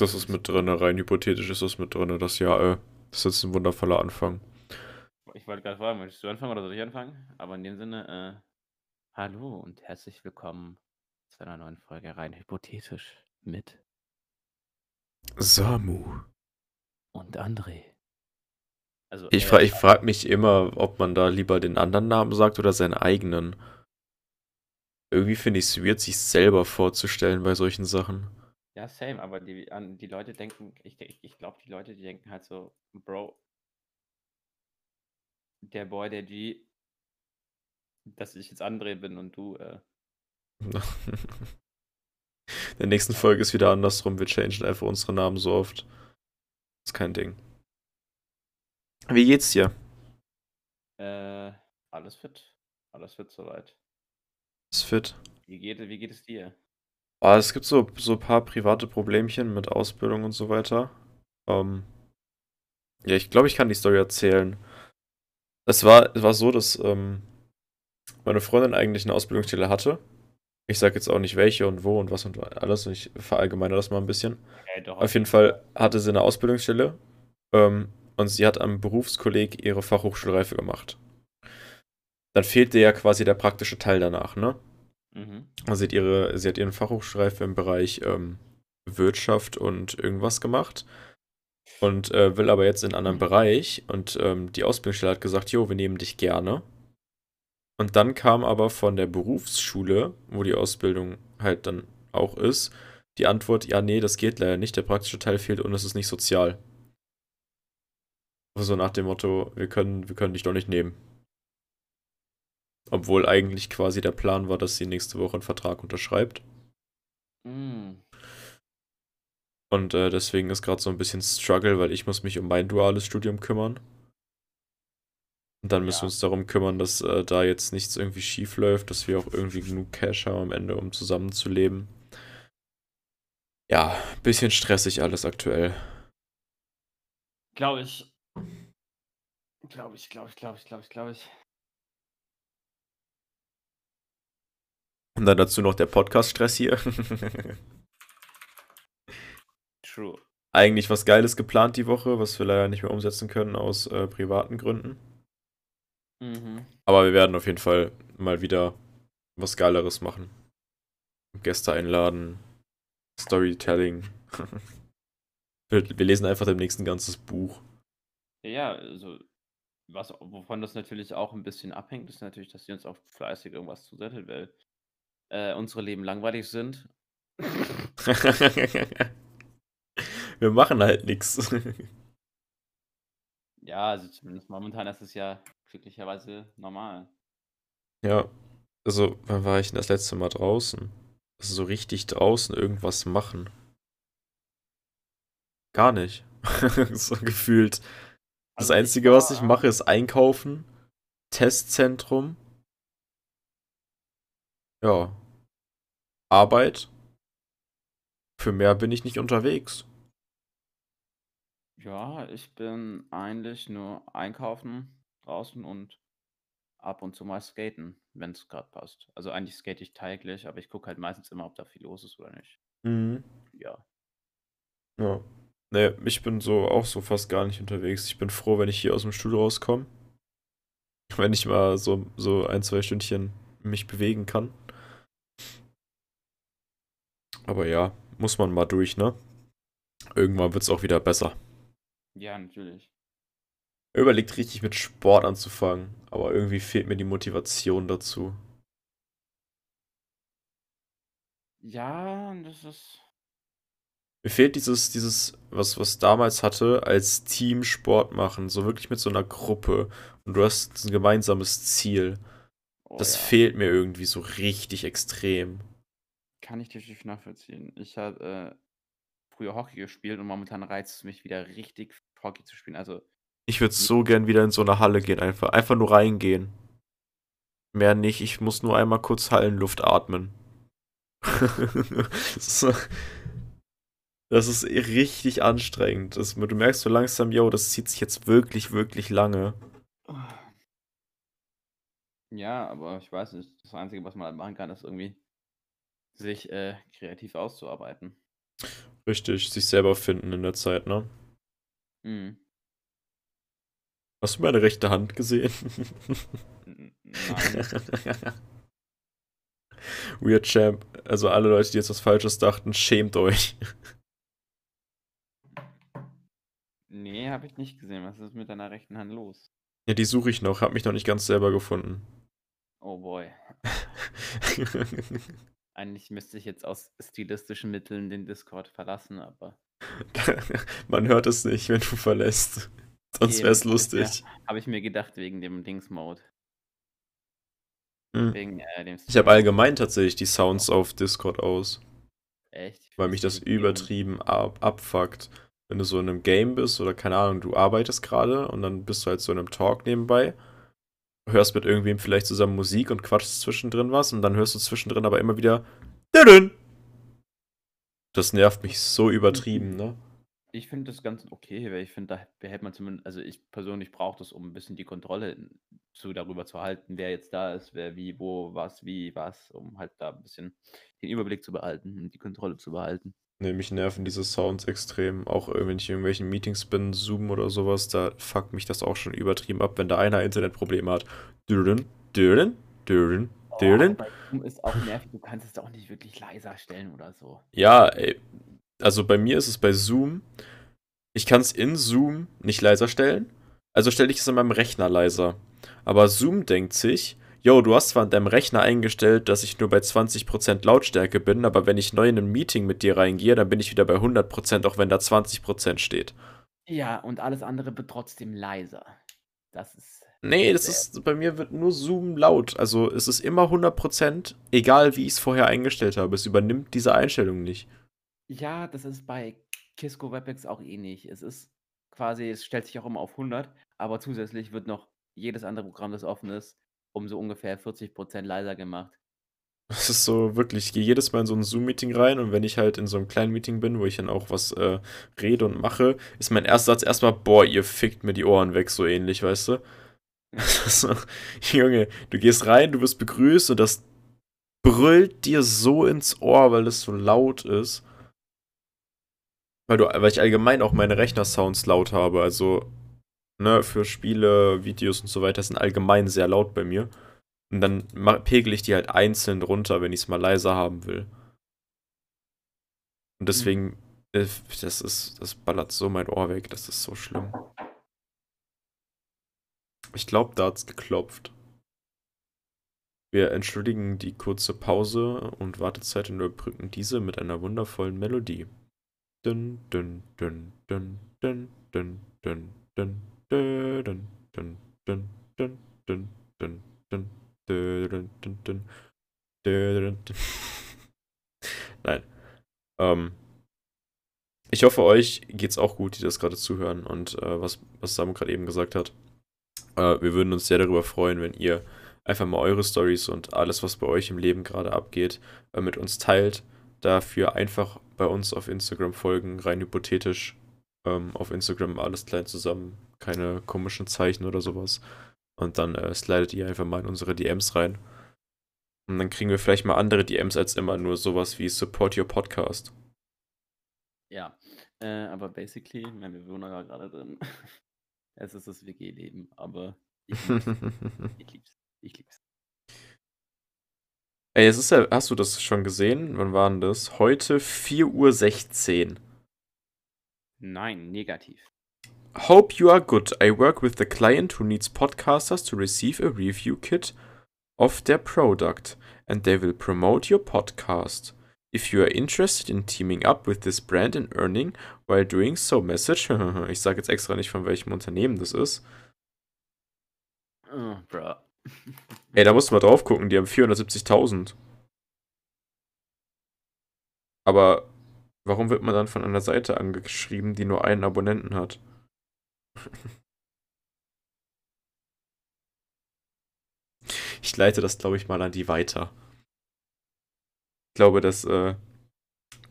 Das ist mit drin, rein hypothetisch ist das mit drin. Das ja, äh, das ist jetzt ein wundervoller Anfang. Ich wollte gerade fragen, möchtest du anfangen oder soll ich anfangen? Aber in dem Sinne, äh, hallo und herzlich willkommen zu einer neuen Folge rein hypothetisch mit Samu. und André. Also, Ich, äh, fra ich frage mich immer, ob man da lieber den anderen Namen sagt oder seinen eigenen. Irgendwie finde ich es weird, sich selber vorzustellen bei solchen Sachen. Ja, same, aber die, an, die Leute denken, ich, ich, ich glaube, die Leute, die denken halt so, Bro, der Boy, der G, dass ich jetzt André bin und du, äh, In der nächsten Folge ist wieder andersrum. Wir changen einfach unsere Namen so oft. Ist kein Ding. Wie geht's dir? äh, alles fit. Alles fit soweit. Ist fit? Wie geht, wie geht es dir? Ah, es gibt so, so ein paar private Problemchen mit Ausbildung und so weiter. Ähm, ja, ich glaube, ich kann die Story erzählen. Es war, es war so, dass ähm, meine Freundin eigentlich eine Ausbildungsstelle hatte. Ich sage jetzt auch nicht welche und wo und was und alles. Und ich verallgemeine das mal ein bisschen. Doch, Auf jeden Fall hatte sie eine Ausbildungsstelle ähm, und sie hat am Berufskolleg ihre Fachhochschulreife gemacht. Dann fehlte ja quasi der praktische Teil danach, ne? Mhm. Also sie hat ihre, sie hat ihren Fachhochschulreife im Bereich ähm, Wirtschaft und irgendwas gemacht und äh, will aber jetzt in einen anderen Bereich und ähm, die Ausbildungsstelle hat gesagt, jo, wir nehmen dich gerne. Und dann kam aber von der Berufsschule, wo die Ausbildung halt dann auch ist, die Antwort, ja, nee, das geht leider nicht, der praktische Teil fehlt und es ist nicht sozial. So nach dem Motto, wir können, wir können dich doch nicht nehmen. Obwohl eigentlich quasi der Plan war, dass sie nächste Woche einen Vertrag unterschreibt. Mm. Und äh, deswegen ist gerade so ein bisschen Struggle, weil ich muss mich um mein duales Studium kümmern. Und dann müssen Ja. wir uns darum kümmern, dass äh, da jetzt nichts irgendwie schief läuft, dass wir auch irgendwie genug Cash haben am Ende, um zusammenzuleben. Ja, bisschen stressig alles aktuell. Glaube ich. Glaube ich, glaube ich, glaube ich, glaube ich, glaube ich. Und dann dazu noch der Podcast-Stress hier. True. Eigentlich was Geiles geplant die Woche, was wir leider nicht mehr umsetzen können aus äh, privaten Gründen. Mhm. Aber wir werden auf jeden Fall mal wieder was Geileres machen. Gäste einladen, Storytelling. wir, wir lesen einfach demnächst ein ganzes Buch. Ja, also, was, wovon das natürlich auch ein bisschen abhängt, ist natürlich, dass sie uns auch fleißig irgendwas zusendet, weil äh, unsere Leben langweilig sind. wir machen halt nichts. Ja, also zumindest momentan ist es ja glücklicherweise normal. Ja, also, wann war ich denn das letzte Mal draußen? Also so richtig draußen irgendwas machen. Gar nicht. so gefühlt. Das Also ich Einzige, was ich war- mache, ist einkaufen, Testzentrum. Ja. Arbeit. Für mehr bin ich nicht unterwegs. Ja, ich bin eigentlich nur einkaufen draußen und ab und zu mal skaten, wenn es gerade passt. Also eigentlich skate ich täglich, aber ich gucke halt meistens immer, ob da viel los ist oder nicht. Mhm. Ja. Ja. Nee, ich bin so auch so fast gar nicht unterwegs. Ich bin froh, wenn ich hier aus dem Studio rauskomme. Wenn ich mal so, so ein, zwei Stündchen mich bewegen kann. Aber ja, muss man mal durch, ne? Irgendwann wird's auch wieder besser. Ja, natürlich. Überlegt richtig mit Sport anzufangen, aber irgendwie fehlt mir die Motivation dazu. Ja, das ist. Mir fehlt dieses, dieses, was, was damals hatte, als Team Sport machen, so wirklich mit so einer Gruppe. Und du hast ein gemeinsames Ziel. Oh, Das ja. fehlt mir irgendwie so richtig extrem. Kann ich definitiv nachvollziehen. Ich habe äh, früher Hockey gespielt und momentan reizt es mich wieder richtig Hockey zu spielen. Also, Ich würde so gern wieder in so eine Halle gehen, einfach. Einfach nur reingehen. Mehr nicht, ich muss nur einmal kurz Hallenluft atmen. so. Das ist richtig anstrengend. Das, du merkst so langsam, yo, das zieht sich jetzt wirklich, wirklich lange. ja, aber ich weiß nicht. Das Einzige, was man halt machen kann, ist irgendwie sich äh, kreativ auszuarbeiten. Richtig, sich selber finden in der Zeit, ne? Mhm. Hast du meine rechte Hand gesehen? Nein. Weird Champ. Also alle Leute, die jetzt was Falsches dachten, schämt euch. Nee, habe ich nicht gesehen. Was ist mit deiner rechten Hand los? Ja, die suche ich noch, hab mich noch nicht ganz selber gefunden. Oh boy. Eigentlich müsste ich jetzt aus stilistischen Mitteln den Discord verlassen, aber Man hört es nicht, wenn du verlässt. Sonst wäre es lustig. habe ich mir gedacht wegen dem Dings-Mode. Hm. Wegen äh, dem Ich habe allgemein tatsächlich die Sounds auf Discord aus, Echt? Weil mich das übertrieben ab abfuckt. Wenn du so in einem Game bist oder keine Ahnung, du arbeitest gerade und dann bist du halt so in einem Talk nebenbei, hörst mit irgendwem vielleicht zusammen Musik und quatschst zwischendrin was und dann hörst du zwischendrin aber immer wieder. Das nervt mich so übertrieben, ne? Ich finde das ganz okay, weil ich finde, da behält man zumindest, also ich persönlich brauche das, um ein bisschen die Kontrolle zu darüber zu halten, wer jetzt da ist, wer wie, wo, was, wie, was, um halt da ein bisschen den Überblick zu behalten und die Kontrolle zu behalten. Ne, mich nerven diese Sounds extrem. Auch wenn ich in irgendwelchen Meetings bin, Zoom oder sowas, da fuckt mich das auch schon übertrieben ab, wenn da einer Internetprobleme hat. Dürren, dürren, dürren, dürren. bei Zoom ist auch nervig, du kannst es auch nicht wirklich leiser stellen oder so. Ja, ey, also bei mir ist es bei Zoom, ich kann es in Zoom nicht leiser stellen, also stelle ich es in meinem Rechner leiser. Aber Zoom denkt sich, yo, du hast zwar in deinem Rechner eingestellt, dass ich nur bei 20% Lautstärke bin, aber wenn ich neu in ein Meeting mit dir reingehe, dann bin ich wieder bei 100%, auch wenn da 20% steht. Ja, und alles andere wird trotzdem leiser. Das ist. Nee, das ist, bei mir wird nur Zoom laut. Also es ist immer 100%, egal wie ich es vorher eingestellt habe. Es übernimmt diese Einstellung nicht. Ja, das ist bei Kisco WebEx auch ähnlich. Es ist quasi, es stellt sich auch immer auf 100, aber zusätzlich wird noch jedes andere Programm, das offen ist, um so ungefähr 40% leiser gemacht. Es ist so wirklich, ich gehe jedes Mal in so ein Zoom-Meeting rein und wenn ich halt in so einem kleinen Meeting bin, wo ich dann auch was äh, rede und mache, ist mein erster Satz erstmal, boah, ihr fickt mir die Ohren weg, so ähnlich, weißt du? so, Junge, du gehst rein, du wirst begrüßt und das brüllt dir so ins Ohr, weil es so laut ist. Weil, du, weil ich allgemein auch meine Rechner-Sounds laut habe, also ne, für Spiele, Videos und so weiter sind allgemein sehr laut bei mir. Und dann pegel ich die halt einzeln runter, wenn ich es mal leiser haben will. Und deswegen, äh, das ist, das ballert so mein Ohr weg, das ist so schlimm. Ich glaube, da hat's geklopft. Wir entschuldigen die kurze Pause und Wartezeit und überbrücken diese mit einer wundervollen Melodie. Dun, dun, dun, dun, dun, dun, dun, dun, Nein. Ähm, ich hoffe, euch geht's auch gut, die das gerade zuhören und äh, was, was Sam gerade eben gesagt hat. Äh, wir würden uns sehr darüber freuen, wenn ihr einfach mal eure Stories und alles, was bei euch im Leben gerade abgeht, äh, mit uns teilt. Dafür einfach bei uns auf Instagram folgen, rein hypothetisch. Ähm, auf Instagram alles klein zusammen, keine komischen Zeichen oder sowas. Und dann äh, slidet ihr einfach mal in unsere DMs rein. Und dann kriegen wir vielleicht mal andere DMs als immer nur sowas wie Support Your Podcast. Ja, äh, aber basically, mein Bewohner war gerade drin. es ist das WG-Leben, aber ich lieb's. ich lieb's. Ich lieb's. Ey, es ist ja, hast du das schon gesehen? Wann war denn das? Heute 4.16 Uhr. Nein, negativ. Hope you are good. I work with the client who needs podcasters to receive a review kit of their product, and they will promote your podcast. If you are interested in teaming up with this brand and earning while doing so, message. ich sage jetzt extra nicht, von welchem Unternehmen das ist. Oh, bro. Ey, da musst du mal drauf gucken, die haben 470.000. Aber warum wird man dann von einer Seite angeschrieben, die nur einen Abonnenten hat? Ich leite das, glaube ich, mal an die weiter. Ich glaube, das äh,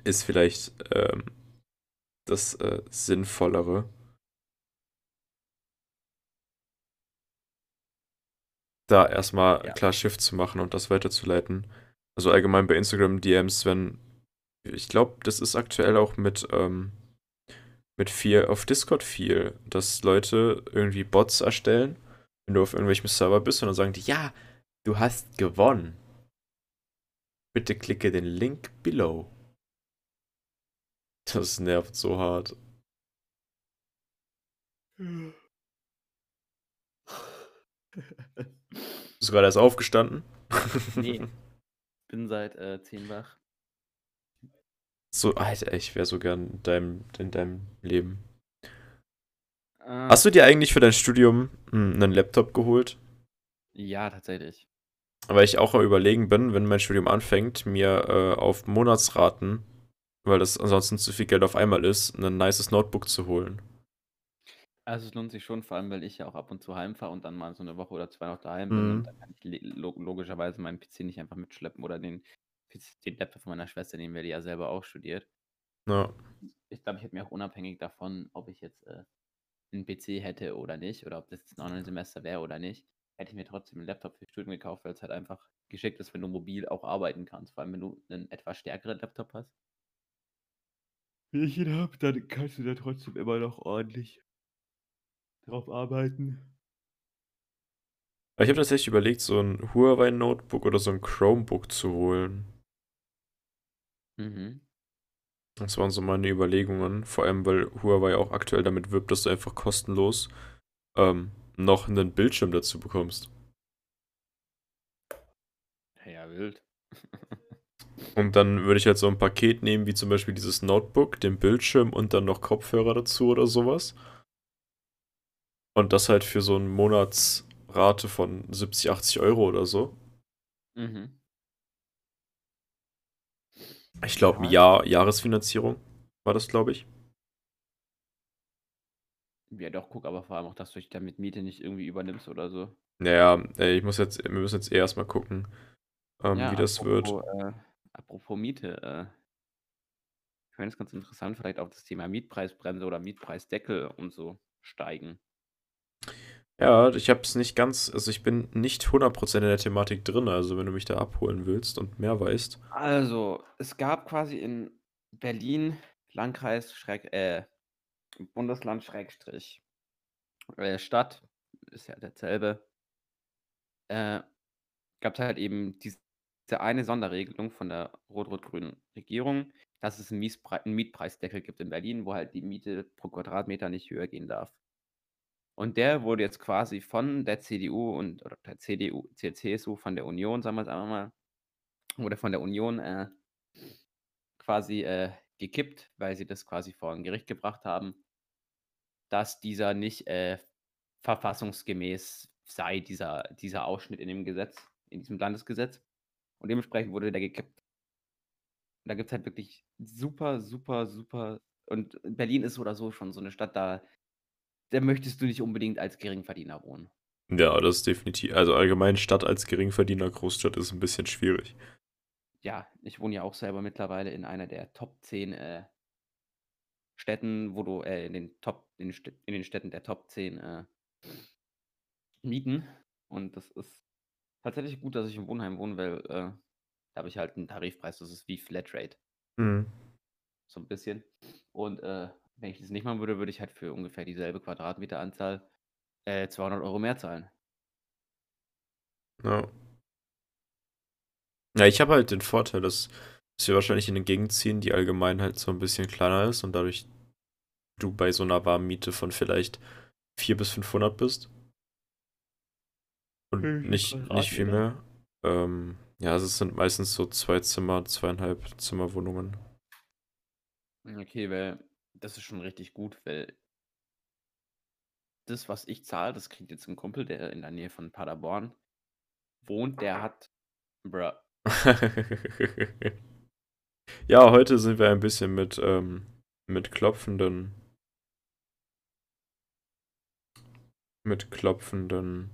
ist vielleicht ähm, das äh, Sinnvollere. Da erstmal Ja. klar Shift zu machen und das weiterzuleiten. Also allgemein bei Instagram DMs, wenn Ich glaube, das ist aktuell auch mit, ähm, mit viel auf Discord viel, dass Leute irgendwie Bots erstellen, wenn du auf irgendwelchem Server bist und dann sagen die, ja, du hast gewonnen. Bitte klicke den Link below. Das nervt so hart. Bist du gerade erst aufgestanden? Nee. Bin seit äh, 10 wach. So, Alter, ich wäre so gern in deinem, in deinem Leben. Ah, Hast du dir eigentlich für dein Studium hm, einen Laptop geholt? ja, tatsächlich. Weil ich auch am überlegen bin, wenn mein Studium anfängt, mir äh, auf Monatsraten, weil das ansonsten zu viel Geld auf einmal ist, ein nices Notebook zu holen. Also es lohnt sich schon, vor allem, weil ich ja auch ab und zu heimfahre und dann mal so eine Woche oder zwei noch daheim bin Mhm. und dann kann ich logischerweise meinen PC nicht einfach mitschleppen oder den, den Laptop von meiner Schwester nehmen, weil die ja selber auch studiert. Ja. Ich glaube, ich hätte mir auch unabhängig davon, ob ich jetzt äh, einen PC hätte oder nicht, oder ob das jetzt ein Online-Semester wäre oder nicht, hätte ich mir trotzdem einen Laptop für Studium gekauft, weil es halt einfach geschickt ist, wenn du mobil auch arbeiten kannst. Vor allem, wenn du einen etwas stärkeren Laptop hast. Wenn ich ihn habe, dann kannst du da trotzdem immer noch ordentlich drauf arbeiten. Aber ich habe tatsächlich überlegt, so ein Huawei Notebook oder so ein Chromebook zu holen. Mhm. Das waren so meine Überlegungen. Vor allem, weil Huawei auch aktuell damit wirbt, dass du einfach kostenlos ähm, noch einen Bildschirm dazu bekommst. Ja, wild. Und dann würde ich halt so ein Paket nehmen, wie zum Beispiel dieses Notebook, den Bildschirm und dann noch Kopfhörer dazu oder sowas. Und das halt für so eine Monatsrate von 70, 80 Euro oder so. Mhm. Ich glaube, ein Ja. Jahr, Jahresfinanzierung war das, glaube ich. Ja, doch, guck aber vor allem auch, dass du dich damit Miete nicht irgendwie übernimmst oder so. Naja, ey, ich muss jetzt, wir müssen jetzt eh erstmal gucken, ähm, Ja, wie das wird. apropos, äh, apropos Miete, äh, ich finde es ganz interessant, vielleicht auch das Thema Mietpreisbremse oder Mietpreisdeckel und so steigen. Ja, ich habe es nicht ganz, also ich bin nicht 100% in der Thematik drin, also wenn du mich da abholen willst und mehr weißt. Also, es gab quasi in Berlin, Landkreis, Schräg, äh, Bundesland, Schrägstrich, äh, Stadt, ist ja dasselbe, äh, gab es halt eben diese eine Sonderregelung von der rot-rot-grünen Regierung, dass es einen, einen Mietpreisdeckel gibt in Berlin, wo halt die Miete pro Quadratmeter nicht höher gehen darf. Und der wurde jetzt quasi von der CDU und oder der CDU, C CSU, von der Union, sagen wir es einfach mal, wurde von der Union äh, quasi äh, gekippt, weil sie das quasi vor ein Gericht gebracht haben, dass dieser nicht äh, verfassungsgemäß sei, dieser, dieser Ausschnitt in dem Gesetz, in diesem Landesgesetz. Und dementsprechend wurde der gekippt. Und da gibt es halt wirklich super, super, super. Und Berlin ist oder so schon so eine Stadt, da, da möchtest du nicht unbedingt als Geringverdiener wohnen. Ja, das ist definitiv, also allgemein Stadt als Geringverdiener Großstadt ist ein bisschen schwierig. Ja, ich wohne ja auch selber mittlerweile in einer der Top 10 äh, Städten, wo du, äh, in den Top, in in den Städten der Top 10 äh, mieten. Und das ist tatsächlich gut, dass ich im Wohnheim wohne, weil äh, da habe ich halt einen Tarifpreis, das ist wie Flatrate. Hm. so ein bisschen. Und äh, wenn ich das nicht machen würde, würde ich halt für ungefähr dieselbe Quadratmeteranzahl äh, 200 Euro mehr zahlen. Ja. Ja, ich habe halt den Vorteil, dass, dass wir wahrscheinlich in eine Gegend ziehen, die allgemein halt so ein bisschen kleiner ist und dadurch du bei so einer Warmmiete von vielleicht 400 bis 500 bist. Und viel nicht, nicht viel mehr. Ähm, ja, es sind meistens so zwei Zimmer, zweieinhalb Zimmerwohnungen. Okay, weil das ist schon richtig gut, weil das, was ich zahle, das kriegt jetzt ein Kumpel, der in der Nähe von Paderborn wohnt, der hat, bruh, Ja, heute sind wir ein bisschen mit, ähm, mit klopfenden, mit klopfenden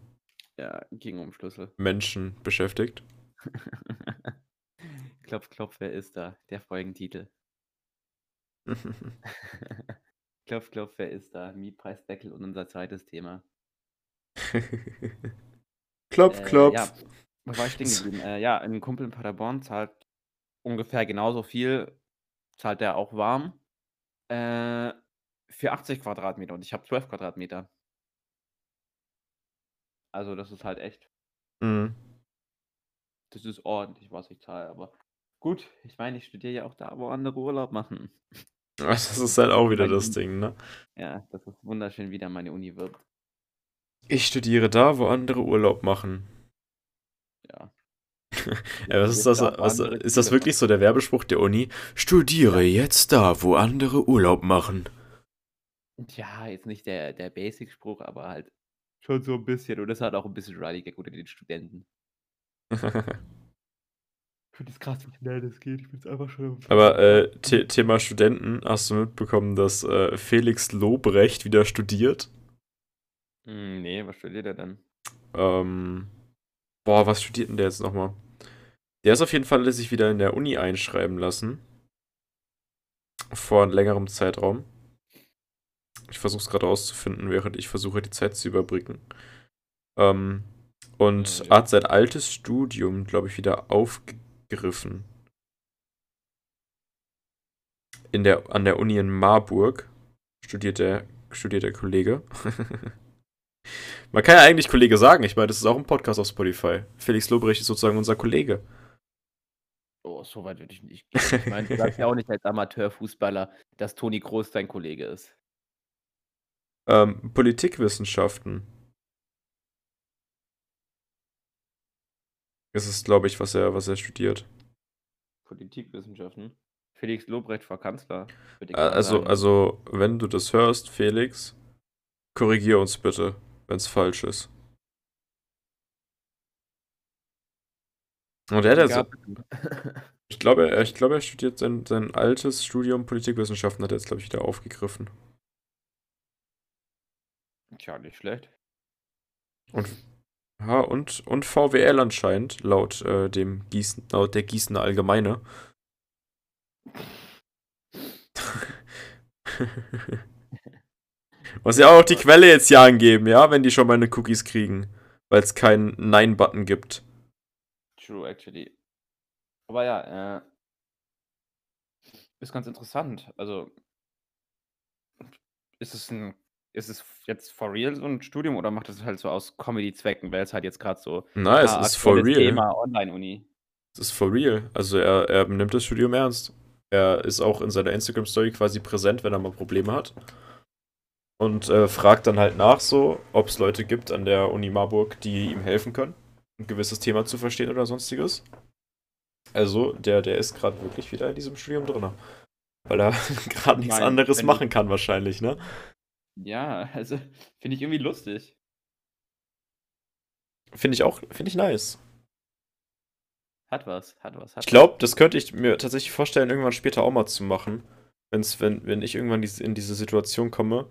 ja, ging um Schlüssel. Menschen beschäftigt. klopf, klopf, wer ist da? Der Folgentitel. klopf, klopf, wer ist da? Mietpreisdeckel und unser zweites Thema. klopf, Äh, klopf. ja, wo war ich stehen geblieben? Äh, ja, ein Kumpel in Paderborn zahlt ungefähr genauso viel zahlt der auch warm. Äh, für 80 Quadratmeter und ich habe 12 Quadratmeter. Also, das ist halt echt Mhm. das ist ordentlich, was ich zahle, aber gut, ich meine, ich studiere ja auch da, wo andere Urlaub machen. Das ist halt auch wieder das Ding, ne? ja, das ist wunderschön, wie da meine Uni wirkt. Ich studiere da, wo andere Urlaub machen. Ja. Ja, was ist das? Was, ist das wirklich so der Werbespruch der Uni? Studiere jetzt da, wo andere Urlaub machen. Ja, jetzt nicht der der Basic-Spruch, aber halt schon so 'n bisschen und das hat auch 'n bisschen Running Gag unter den Studenten. Ich finde es krass, wie schnell das geht. Ich bin's einfach schon Aber, äh, The Thema Studenten, hast du mitbekommen, dass, äh, Felix Lobrecht wieder studiert? Hm, ne, was studiert er denn? Ähm, boah, was studiert denn der jetzt noch mal? Der ist auf jeden Fall sich wieder in der Uni einschreiben lassen. Vor längerem Zeitraum. Ich versuche es gerade rauszufinden, während ich versuche, die Zeit zu überbrücken. Ähm, und Ja, ja. hat sein altes Studium, glaube ich, wieder aufgegriffen. In der, an der Uni in Marburg studiert der, studiert der Kollege. Man kann ja eigentlich Kollege sagen. Ich meine, das ist auch ein Podcast auf Spotify. Felix Lobrecht ist sozusagen unser Kollege. Oh, so weit würde ich nicht gehen. Ich meine, du sagst ja auch nicht als Amateurfußballer, dass Toni Kroos dein Kollege ist. Ähm, Politikwissenschaften. Das ist, glaube ich, was er, was er studiert. Politikwissenschaften? Felix Lobrecht war Kanzler, Also, sagen. also, wenn du das hörst, Felix, korrigier uns bitte, wenn es falsch ist. Und er hat ja so, Gab ich glaube, er, ich glaube, er studiert sein, sein altes Studium Politikwissenschaften, hat er jetzt, glaube ich, wieder aufgegriffen. Tja, nicht schlecht. Und, ja, und, und VWL anscheinend, laut äh, dem Gießen, laut der Gießener Allgemeine. Muss ja auch die Quelle jetzt hier angeben, ja, wenn die schon meine Cookies kriegen. Weil es keinen Nein-Button gibt. True, actually. Aber ja, äh, ist ganz interessant. Also, ist es ein ist es jetzt for real so ein Studium oder macht es halt so aus Comedy-Zwecken, weil es halt jetzt gerade so Nein, es ist for real. Thema Online-Uni. Es ist for real. Also er, er nimmt das Studium ernst. Er ist auch in seiner Instagram-Story quasi präsent, wenn er mal Probleme hat. Und äh, fragt dann halt nach so, ob es Leute gibt an der Uni Marburg, die ihm helfen können, ein gewisses Thema zu verstehen oder sonstiges. Also, der, der ist gerade wirklich wieder in diesem Studium drin. Weil er gerade nichts anderes machen kann, wahrscheinlich, ne? Ja, also finde ich irgendwie lustig. Finde ich auch, finde ich nice. Hat was, hat was, hat Ich glaube, das könnte ich mir tatsächlich vorstellen, irgendwann später auch mal zu machen. Wenn's, wenn, wenn ich irgendwann in diese Situation komme,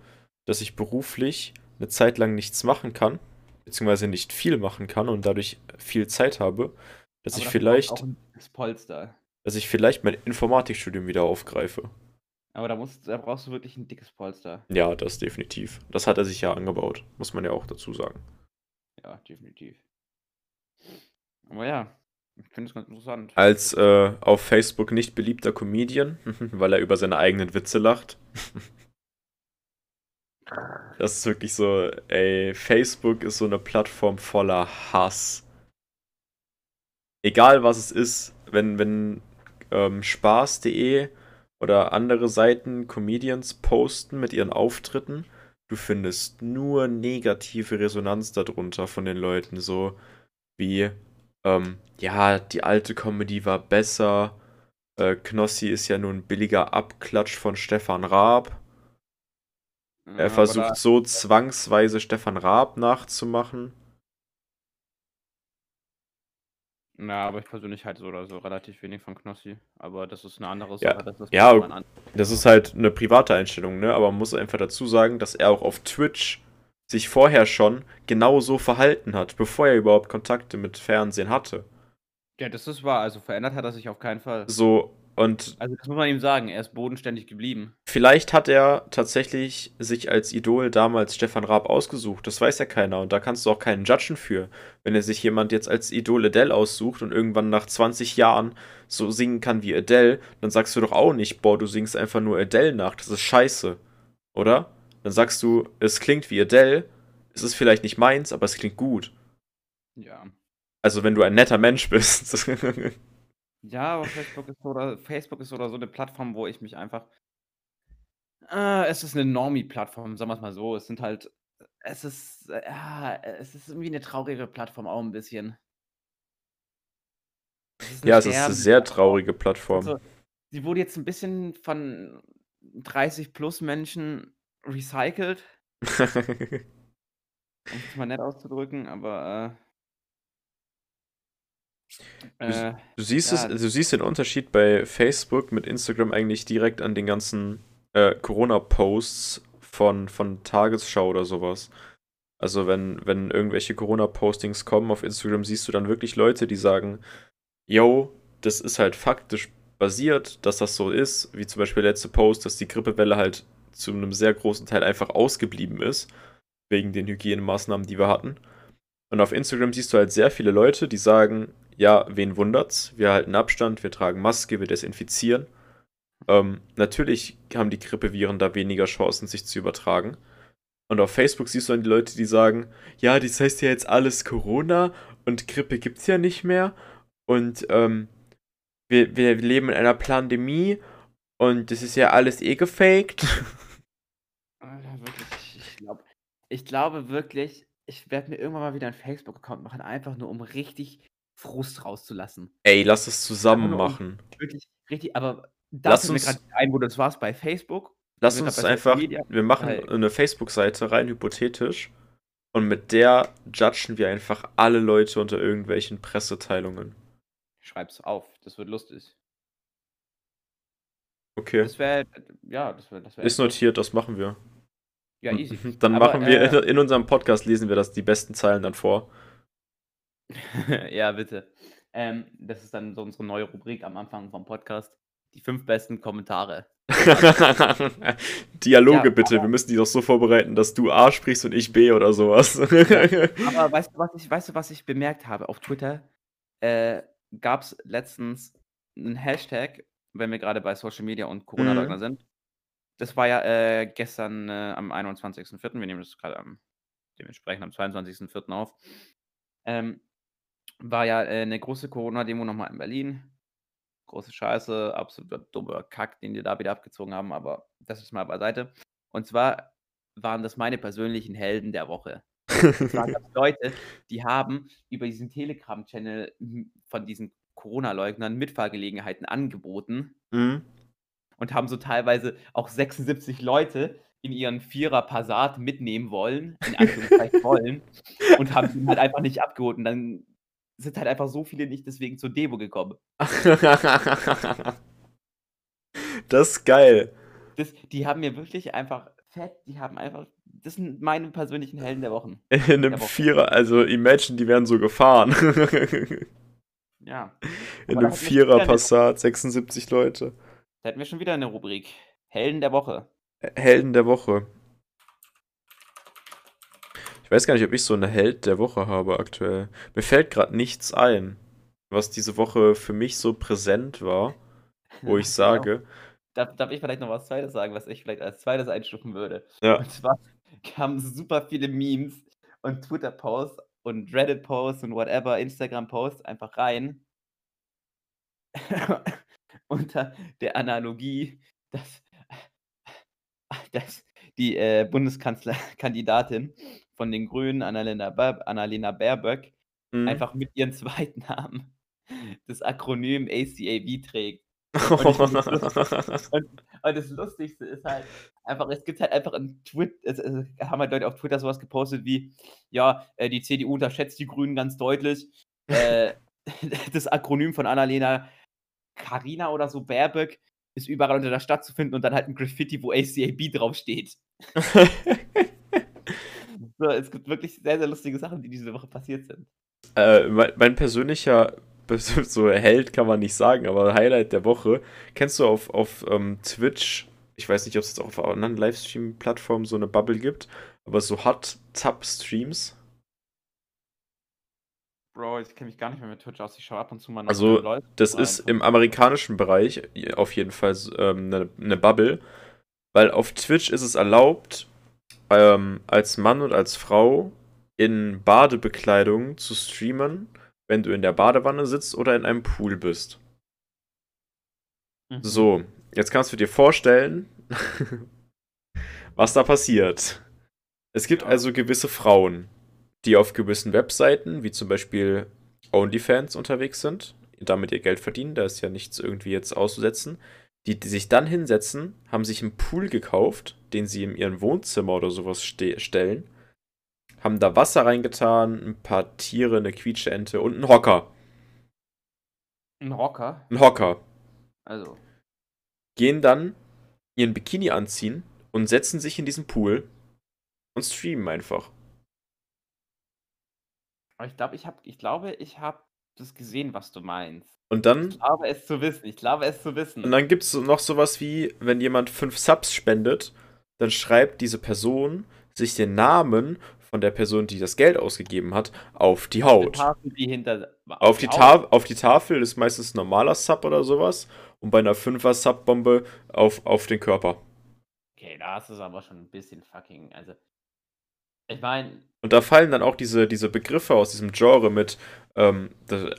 dass ich beruflich eine Zeit lang nichts machen kann, beziehungsweise nicht viel machen kann und dadurch viel Zeit habe, dass Aber ich du vielleicht, dickes Polster. dass ich vielleicht mein Informatikstudium wieder aufgreife. Aber da, musst, da brauchst du wirklich ein dickes Polster. Ja, das definitiv. Das hat er sich ja angebaut, muss man ja auch dazu sagen. Ja, definitiv. Aber ja, ich finde es ganz interessant. Als äh, auf Facebook nicht beliebter Comedian, weil er über seine eigenen Witze lacht. Das ist wirklich so, ey, Facebook ist so eine Plattform voller Hass. Egal was es ist, wenn, wenn ähm, Spaß.de oder andere Seiten Comedians posten mit ihren Auftritten, du findest nur negative Resonanz darunter von den Leuten, so wie, ähm, ja, die alte Comedy war besser, äh, Knossi ist ja nur ein billiger Abklatsch von Stefan Raab. Er versucht so zwangsweise Stefan Raab nachzumachen. Na, aber ich persönlich halt so oder so relativ wenig von Knossi. Aber das ist eine andere Ja, Sache. Das ist ja, Das ist halt eine private Einstellung, ne? Aber man muss einfach dazu sagen, dass er auch auf Twitch sich vorher schon genauso verhalten hat, bevor er überhaupt Kontakte mit Fernsehen hatte. Ja, das ist wahr. Also verändert hat er sich auf keinen Fall. So, Und Also, das muss man ihm sagen, er ist bodenständig geblieben. vielleicht hat er tatsächlich sich als Idol damals Stefan Raab ausgesucht. Das weiß ja keiner. Und da kannst du auch keinen judgen für. Wenn er sich jemand jetzt als Idol Adele aussucht und irgendwann nach 20 Jahren so singen kann wie Adele, dann sagst du doch auch nicht, boah, du singst einfach nur Adele nach. Das ist scheiße. Oder? Dann sagst du, es klingt wie Adele. Es ist vielleicht nicht meins, aber es klingt gut. Ja. Also, wenn du ein netter Mensch bist. Ja, aber Facebook ist so oder Facebook ist oder so eine Plattform, wo ich mich einfach äh, es ist eine Normie-Plattform, sagen wir's mal so. Es sind halt es ist äh, ja, es ist irgendwie eine traurige Plattform auch ein bisschen. Es ja, es ist eine sehr traurige Plattform. Also, sie wurde jetzt ein bisschen von 30 plus Menschen recycelt, um es mal nett auszudrücken, aber, äh, äh, du siehst ja, es, du siehst den Unterschied bei Facebook mit Instagram eigentlich direkt an den ganzen äh, Corona-Posts von, von Tagesschau oder sowas. Also wenn, wenn irgendwelche Corona-Postings kommen auf Instagram, siehst du dann wirklich Leute, die sagen, yo, das ist halt faktisch basiert, dass das so ist, wie zum Beispiel der letzte Post, dass die Grippewelle halt zu einem sehr großen Teil einfach ausgeblieben ist, wegen den Hygienemaßnahmen, die wir hatten. Und auf Instagram siehst du halt sehr viele Leute, die sagen, ja, wen wundert's? Wir halten Abstand, wir tragen Maske, wir desinfizieren. Ähm, natürlich haben die Grippeviren da weniger Chancen, sich zu übertragen. Und auf Facebook siehst du dann die Leute, die sagen, ja, das heißt ja jetzt alles Corona und Grippe gibt's ja nicht mehr. Und ähm, wir, wir leben in einer Pandemie und das ist ja alles eh gefaked. Alter, wirklich, ich glaube ich glaube wirklich, ich werde mir irgendwann mal wieder einen Facebook-Account machen, einfach nur um richtig Frust rauszulassen. Ey, lass es zusammen um machen. wirklich richtig aber da Lass fällt mir uns, grad ein, wo du das warst bei Facebook, lass uns einfach, wir machen eine Facebook-Seite rein hypothetisch und mit der judgen wir einfach alle Leute unter irgendwelchen Presseteilungen. schreib's auf, das wird lustig. Okay. Das wäre ja, das wäre das wäre Ist notiert, das machen wir. Ja, easy. Dann Aber, machen wir äh in, in unserem Podcast lesen wir das die besten Zeilen dann vor. Ja, bitte. Ähm, das ist dann so unsere neue Rubrik am Anfang vom Podcast. Die 5 besten Kommentare. Dialoge Ja, bitte, wir aber müssen die doch so vorbereiten, dass du A sprichst und ich B oder sowas. Aber weißt du, was ich weißt du, was ich bemerkt habe auf Twitter? Äh, gab's letztens 'n Hashtag, wenn wir grade bei Social Media und Corona-Leugner Mhm. sind. Das war ja, äh, gestern, äh, am 21.04. Wir nehmen das grade am dementsprechend am 22.04. auf. Ähm, war ja, äh, 'ne große Corona-Demo noch mal in Berlin. Große Scheiße, absoluter dummer Kack, den die da wieder abgezogen haben, aber das ist mal beiseite. Und zwar waren das meine persönlichen Helden der Woche. Und zwar gab's Leute, die haben über diesen Telegram-Channel von diesen Corona-Leugnern Mitfahrgelegenheiten angeboten Mhm. und haben so teilweise auch 76 Leute in ihren Vierer Passat mitnehmen wollen, in Anführungszeichen wollen, und haben den halt einfach nicht abgeholt. Und dann sind halt einfach so viele nicht deswegen zur Demo gekommen. Das ist geil. Das die haben mir wirklich einfach fett die haben einfach das sind meine persönlichen Helden der Wochen In 'nem der Woche. Vierer, also Imagine, die wären so gefahren. Ja. In Aber da 'nem hätten wir schon Vierer Passat, 76 Leute. da hätten wir schon wieder 'ne Rubrik. Helden der Woche. Helden der Woche. Ich weiß gar nicht, ob ich so 'ne Held der Woche habe aktuell. Mir fällt grad nichts ein, was diese Woche für mich so präsent war, wo ich Genau. sage Darf darf ich vielleicht noch was Zweites sagen, was ich vielleicht als Zweites einstufen würde? Ja. Und zwar kamen super viele Memes und Twitter-Posts und Reddit-Posts und whatever, Instagram-Posts einfach rein unter der Analogie, dass dass die, äh, Bundeskanzlerkandidatin von den Grünen, Annalena Baer Annalena Baerbock, Mhm. einfach mit ihren Zweitnamen das Akronym ACAB trägt. Und und und das Lustigste ist halt einfach, es gibt halt einfach 'n Twit es es haben halt Leute auf Twitter so was gepostet wie: „Ja, äh, die CDU unterschätzt die Grünen ganz deutlich.“ Äh, das Akronym von Annalena Carina oder so, Baerbock, ist überall unter der Stadt zu finden und dann halt 'n Graffiti, wo ACAB draufsteht. So, es gibt wirklich sehr, sehr lustige Sachen, die diese Woche passiert sind. Äh, mei mein persönlicher so Held kann man nicht sagen, aber Highlight der Woche. Kennst du auf, auf ähm, Twitch, ich weiß nicht, ob es jetzt auch auf anderen Livestream-Plattformen so eine Bubble gibt, aber so Hot Tub Streams? Bro, ich kenne mich gar nicht mehr mit Twitch aus. Ich schaue ab und zu mal nach Also, Leuten das ist im amerikanischen Bereich auf jeden Fall ähm, eine, eine Bubble, weil auf Twitch ist es erlaubt, ähm, als Mann und als Frau in Badebekleidung zu streamen, wenn du in der Badewanne sitzt oder in einem Pool bist. Mhm. So, jetzt kannst du dir vorstellen, was da passiert. Es gibt Ja. also gewisse Frauen, die auf gewissen Webseiten, wie zum Beispiel OnlyFans, unterwegs sind, damit ihr Geld verdienen, da ist ja nichts irgendwie jetzt auszusetzen, die, die sich dann hinsetzen, haben sich einen Pool gekauft, den sie in ihrem Wohnzimmer oder sowas ste stellen, haben da Wasser reingetan, ein paar Tiere, eine Quietscheente und einen Hocker. Ein Rocker. Ein Hocker. Also, gehen dann ihren Bikini anziehen und setzen sich in diesen Pool und streamen einfach. aber ich glaube, ich habe, ich glaube, ich habe das gesehen, was du meinst. Und Ich dann, glaube es zu wissen. Ich glaube es zu wissen. und dann gibt es noch sowas wie, wenn jemand fünf Subs spendet, dann schreibt diese Person sich den Namen von der Person, die das Geld ausgegeben hat, auf die Die Haut. Tafel, die hinter. Auf die, Haut? Ta auf die Tafel ist meistens ein normaler Sub oder sowas. Und bei einer Fünfer-Sub-Bombe auf, auf den Körper. Okay, da ist es aber schon ein bisschen fucking. Also, ich meine, Und da fallen dann auch diese, diese Begriffe aus diesem Genre mit, ähm,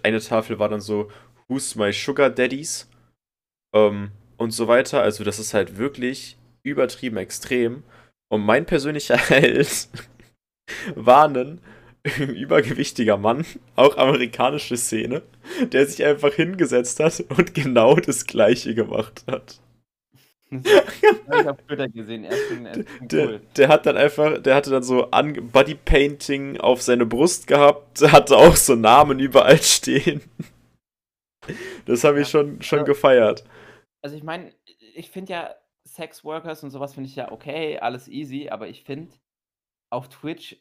eine Tafel war dann so, Who's my sugar daddies? Ähm, und so weiter. Also das ist halt wirklich übertrieben extrem. Und mein persönlicher Held war ein übergewichtiger Mann, auch amerikanische Szene, der sich einfach hingesetzt hat und genau das gleiche gemacht hat. habe ich auf Twitter gesehen. Er ist schon, er ist schon Der, cool. der hat dann einfach, der hatte dann so Bodypainting auf seine Brust gehabt, hatte auch so Namen überall stehen. Das habe ich schon, schon also- gefeiert. Also, ich meine, ich finde ja Sexworkers und sowas finde ich ja okay, alles easy, aber ich finde auf Twitch,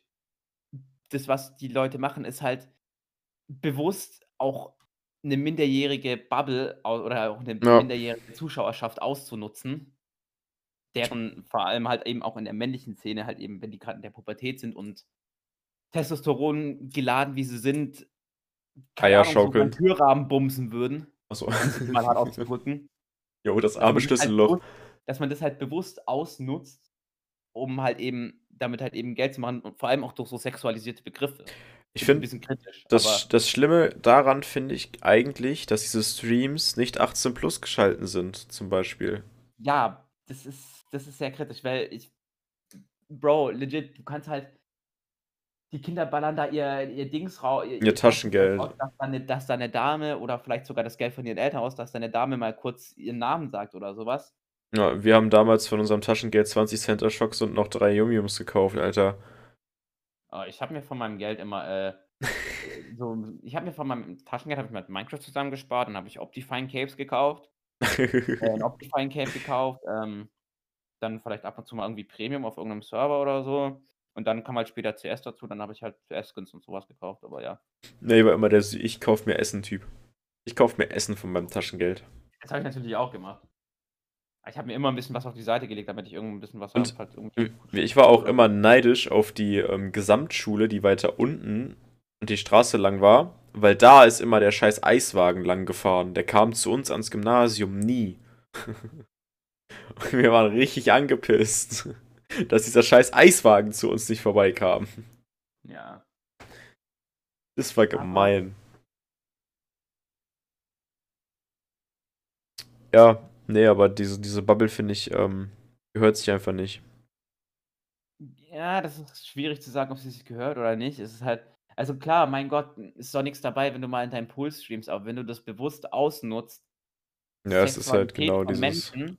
das, was die Leute machen, ist halt bewusst auch eine minderjährige Bubble oder auch eine Ja. minderjährige Zuschauerschaft auszunutzen, deren vor allem halt eben auch in der männlichen Szene halt eben, wenn die gerade in der Pubertät sind und Testosteron geladen, wie sie sind, keine Eier Ahnung, so. Türrahmen bumsen würden, Achso. um mal hart auszudrücken. Jo, das arme halt Schlüsselloch. bewusst dass man das halt bewusst ausnutzt, um halt eben damit halt eben Geld zu machen und vor allem auch durch so sexualisierte Begriffe. Ich Finde das, das Schlimme daran finde ich eigentlich, dass diese Streams nicht 18 plus geschalten sind, zum Beispiel. ja, das ist das ist sehr kritisch, weil ich Bro, legit, du kannst halt die Kinder ballern da ihr ihr Dings rau ihr Ihr Taschengeld. raus, dass da 'ne dass da Dame oder vielleicht sogar das Geld von ihren Eltern aus, dass da 'ne Dame mal kurz ihren Namen sagt oder sowas. Ja, wir haben damals von unserem Taschengeld 20 Cent Schocks und noch drei Yum-Yums gekauft, Alter. Aber ich habe mir von meinem Geld immer, äh, so ich habe mir von meinem Taschengeld habe ich mit Minecraft zusammengespart, dann habe ich Optifine Capes gekauft äh, 'n Optifine Cape gekauft, ähm, dann vielleicht ab und zu mal irgendwie Premium auf irgendeinem Server oder so. Und dann kam halt später CS dazu, dann habe ich halt CS-Skins und sowas gekauft, aber ja. nee, ich war immer der, ich kauf mir Essen-Typ. Ich kauf mir Essen von meinem Taschengeld. Das habe ich natürlich auch gemacht. Ich habe mir immer ein bisschen was auf die Seite gelegt, damit ich irgend 'n bisschen was Und habe, irgendwie Ich war auch immer neidisch auf die ähm, Gesamtschule, die weiter unten und die Straße lang war, weil da ist immer der scheiß Eiswagen lang gefahren. Der kam zu uns ans Gymnasium nie. Und wir waren richtig angepisst, dass dieser scheiß Eiswagen zu uns nicht vorbeikam. ja. Das war gemein. Ja, nee, aber diese, diese Bubble finde ich, ähm, gehört sich einfach nicht. Ja, das ist schwierig zu sagen, ob sie sich gehört oder nicht. Es ist halt also klar, mein Gott, ist doch nix dabei, wenn du mal in deinem Pool streamst, aber wenn du das bewusst ausnutzt Ja, es ist halt genau dieses. Menschen,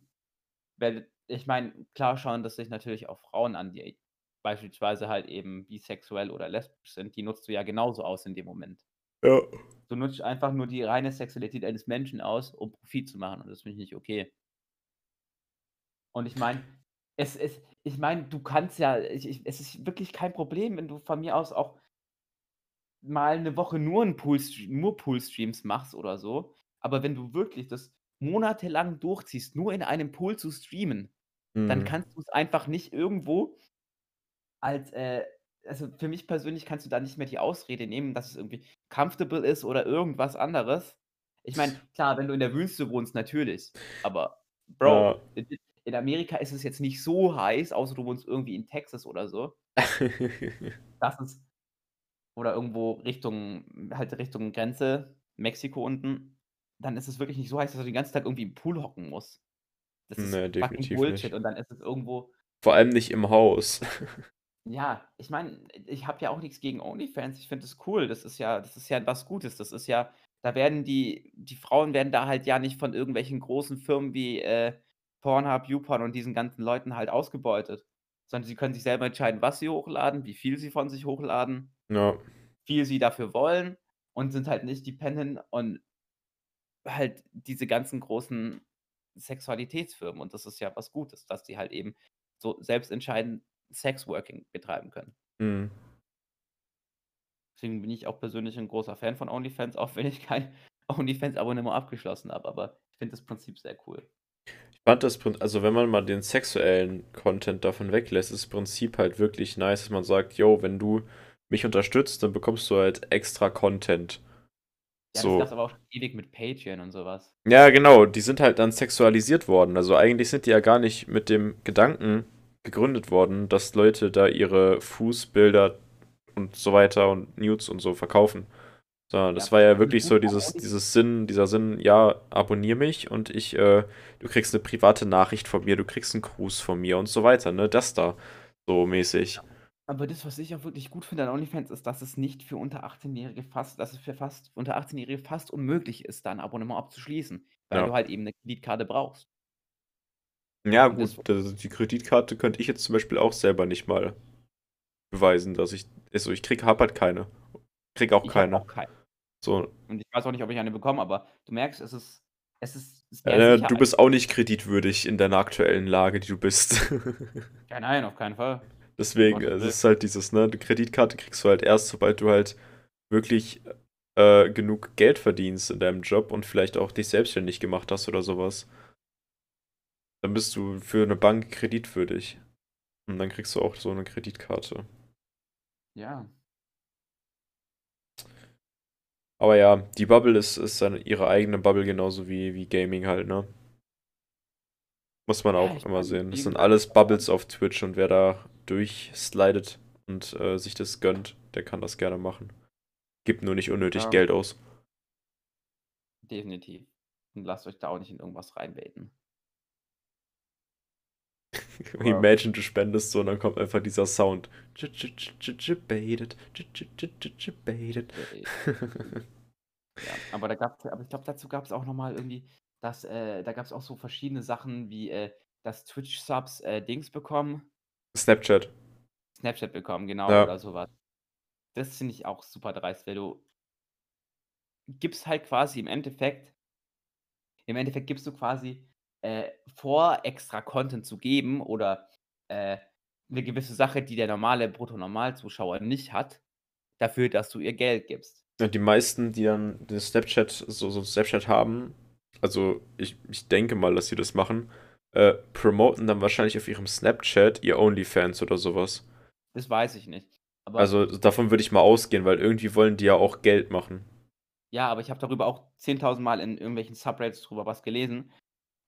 weil ich meine, klar schauen das sich natürlich auch Frauen an, die beispielsweise halt eben bisexuell oder lesbisch sind, die nutzt du ja genauso aus in dem Moment. Ja. Du nutzt einfach nur die reine Sexualität eines Menschen aus, um Profit zu machen und das finde ich nicht okay. Und ich meine, es es ich meine, du kannst ja ich ich es ist wirklich kein Problem, wenn du von mir aus auch mal 'ne Woche nur 'n Poolstr nur Poolstreams machst oder so, aber wenn du wirklich das monatelang durchziehst, nur in einem Pool zu streamen, dann Mhm. kannst du's einfach nicht irgendwo als, äh also, für mich persönlich kannst du da nicht mehr die Ausrede nehmen, dass es irgendwie comfortable ist oder irgendwas anderes. Ich meine, klar, wenn du in der Wüste wohnst, natürlich, aber Ja. Bro, in in Amerika ist es jetzt nicht so heiß, außer du wohnst irgendwie in Texas oder so. Das ist oder irgendwo Richtung halt Richtung Grenze, Mexiko unten, dann ist es wirklich nicht so heiß, dass du den ganzen Tag irgendwie im Pool hocken musst. Das ist Ne, fucking definitiv Bullshit nicht. und dann ist es irgendwo Vor allem nicht im Haus. Ja, ich meine, ich habe ja auch nix gegen Onlyfans. Ich finde das cool. Das ist ja das ist ja was Gutes. Das ist ja da werden die die Frauen werden da halt ja nicht von irgendwelchen großen Firmen wie, äh, Pornhub, YouPorn und diesen ganzen Leuten halt ausgebeutet, sondern sie können sich selber entscheiden, was sie hochladen, wie viel sie von sich hochladen Ja. viel sie dafür wollen und sind halt nicht dependent on halt diese ganzen großen Sexualitätsfirmen und das ist ja was Gutes, dass die halt eben so selbstentscheidend Sex-Working betreiben können. Mhm. Deswegen bin ich auch persönlich 'n großer Fan von Onlyfans, auch wenn ich kein Onlyfans-Abonnement abgeschlossen habe, aber ich finde das Prinzip sehr cool. Ich fand das Prin also, wenn man mal den sexuellen Content davon weglässt, ist das Prinzip halt wirklich nice, dass man sagt: „Jo, wenn du mich unterstützt, dann bekommst du halt extra Content.“ Ja, das So. gab's aber auch schon ewig mit Patreon und so was. Ja, genau, die sind halt dann sexualisiert worden. Also, eigentlich sind die ja gar nicht mit dem Gedanken gegründet worden, dass Leute da ihre Fußbilder und so weiter und Nudes und so verkaufen. Sondern das Ja, war ja wirklich so dieses dieses Sinn dieser Sinn: „Ja, abonniere mich und ich, äh du kriegst 'ne private Nachricht von mir, du kriegst 'n Gruß von mir“ und so weiter, ne? Das da so mäßig. Aber das, was ich auch wirklich gut finde an Onlyfans, ist, dass es nicht für unter 18-Jährige fast dass es für fast unter 18-Jährige fast unmöglich ist, da 'n Abonnement abzuschließen, weil Ja. du halt eben 'ne Kreditkarte brauchst. Ja das gut, d die Kreditkarte könnte ich jetzt zum Beispiel auch selber nicht mal beweisen, dass ich also, ich kriege habe halt keine. Kriege auch Ich keine. auch keine. So. Und ich weiß auch nicht, ob ich eine bekomme, aber du merkst, es ist es ist sehr Äh, du bist auch nicht kreditwürdig in deiner aktuellen Lage, die du bist. Ja, nein, auf keinen Fall. Deswegen, es ist halt dieses, ne, 'ne Kreditkarte kriegst du halt erst, sobald du halt wirklich, äh, genug Geld verdienst in deinem Job und vielleicht auch dich selbstständig gemacht hast oder so was. Dann bist du für 'ne Bank kreditwürdig. Und dann kriegst du auch so 'ne Kreditkarte. Ja. Aber ja, die Bubble ist ist dann ihre eigene Bubble, genauso wie wie Gaming halt, ne? Muss man Ja, auch ich immer sehen. Das sind alles Bubbles auf Twitch und wer da durchslidet und, äh, sich das gönnt, der kann das gerne machen. Gibt nur nicht unnötig Ja. Geld aus. Definitiv. Und lasst euch da auch nicht in irgendwas reinbaiten. Aber Imagine, du spendest so und dann kommt einfach dieser Sound. Baited. Baited. Ja, aber da gab's aber ich glaube, dazu gab's auch noch mal irgendwie, dass, äh da gab's auch so verschiedene Sachen wie, äh, dass Twitch-Subs, äh, Dings bekommen Snapchat. Snapchat bekommen, genau, Ja. oder so was. Das finde ich auch super dreist, weil du gibst halt quasi im Endeffekt im Endeffekt gibst du quasi, äh, vor, extra Content zu geben oder, äh, 'ne gewisse Sache, die der normale Brutto-Normal-Zuschauer nicht hat, dafür, dass du ihr Geld gibst. Ja, die meisten, die dann den Snapchat so so Snapchat haben also, ich ich denke mal, dass sie das machen, äh, promoten dann wahrscheinlich auf ihrem Snapchat ihr Onlyfans oder so was. Das weiß ich nicht, Also, davon würde ich mal ausgehen, weil irgendwie wollen die ja auch Geld machen. Ja, aber ich habe darüber auch 10.000 Mal in irgendwelchen Subreddits drüber was gelesen.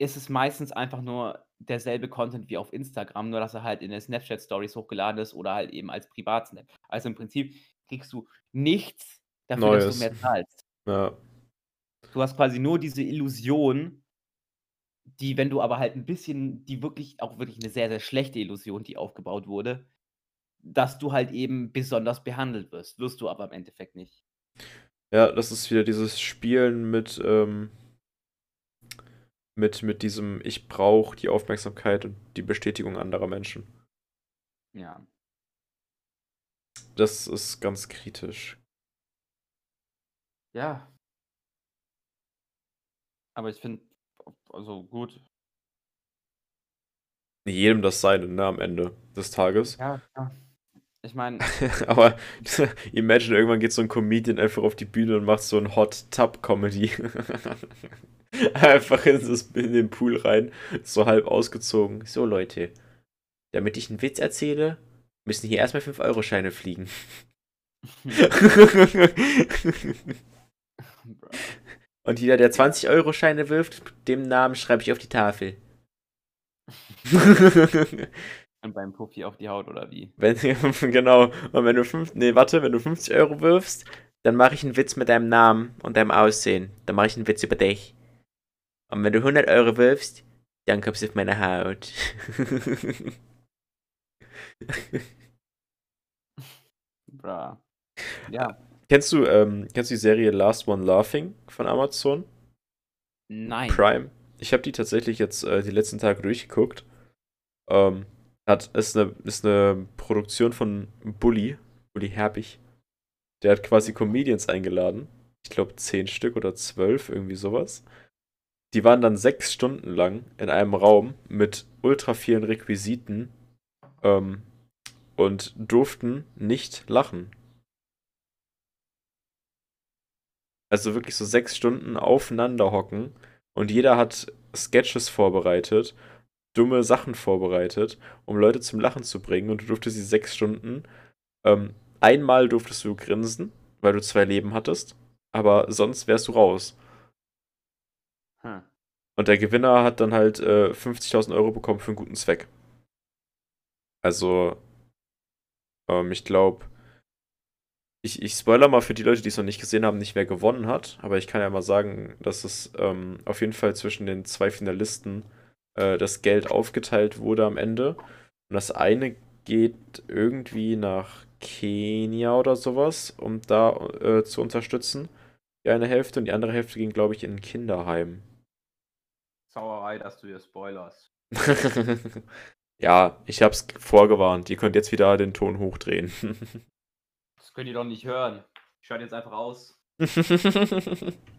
Es ist meistens einfach nur derselbe Content wie auf Instagram, nur dass er halt in den Snapchat-Stories hochgeladen ist oder halt eben als Privatsnap. Also, im Prinzip kriegst du nichts dafür, dass du Neues. mehr zahlst. Ja. Du hast quasi nur diese Illusion die, wenn du aber halt 'n bisschen die wirklich auch wirklich 'ne sehr, sehr schlechte Illusion, die aufgebaut wurde, dass du halt eben besonders behandelt wirst. Wirst du aber im Endeffekt nicht. Ja, das ist wieder dieses Spielen mit, ähm mit mit diesem: „Ich brauche die Aufmerksamkeit und die Bestätigung anderer Menschen.“ Ja. Das ist ganz kritisch. Ja. Aber ich finde also, gut. Jedem das Seine, ne, am Ende des Tages. Ja, klar. Ich meine, Aber imagine, irgendwann geht so ein Comedian einfach auf die Bühne und macht so ein Hot Tub Comedy. einfach in, das, in den Pool rein, so halb ausgezogen. So, Leute, damit ich einen Witz erzähle, müssen hier erstmal 5-Euro-Scheine fliegen. Und jeder, der 20-Euro-Scheine wirft, dem Namen schreibe ich auf die Tafel. Und beim Puffi auf die Haut oder wie? Wenn, genau. Und wenn du fünf, nee, warte, wenn du 50 Euro wirfst, dann mache ich einen Witz mit deinem Namen und deinem Aussehen. Dann mache ich einen Witz über dich. Und wenn du 100 Euro wirfst, dann kommst du auf meine Haut. Bra. Ja, kennst du, ähm, kennst du die Serie Last One Laughing von Amazon nein. Prime? Ich habe die tatsächlich jetzt äh, die letzten Tage durchgeguckt. Ähm, hat, ist eine, ist eine Produktion von Bully, Bully Herbig. Der hat quasi Comedians eingeladen. Ich glaube zehn Stück oder zwölf, irgendwie sowas. Die waren dann sechs Stunden lang in einem Raum mit ultra vielen Requisiten ähm, und durften nicht lachen. Also wirklich so sechs Stunden aufeinander hocken und jeder hat Sketches vorbereitet, dumme Sachen vorbereitet, um Leute zum Lachen zu bringen und du durftest die sechs Stunden. Ähm, einmal durftest du grinsen, weil du zwei Leben hattest, aber sonst wärst du raus. Hm. Und der Gewinner hat dann halt äh, 50.000 Euro bekommen für einen guten Zweck. Also, ähm, ich glaube, ich, ich spoiler mal für die Leute, die es noch nicht gesehen haben, nicht wer gewonnen hat. Aber ich kann ja mal sagen, dass es ähm, auf jeden Fall zwischen den zwei Finalisten äh, das Geld aufgeteilt wurde am Ende. Und das eine geht irgendwie nach Kenia oder sowas, um da äh, zu unterstützen. Die eine Hälfte und die andere Hälfte ging, glaube ich, in ein Kinderheim. Sauerei, dass du hier spoilerst. ja, ich hab's vorgewarnt. Ihr könnt jetzt wieder den Ton hochdrehen. Das könnt ihr doch nicht hören. Ich schalte jetzt einfach aus.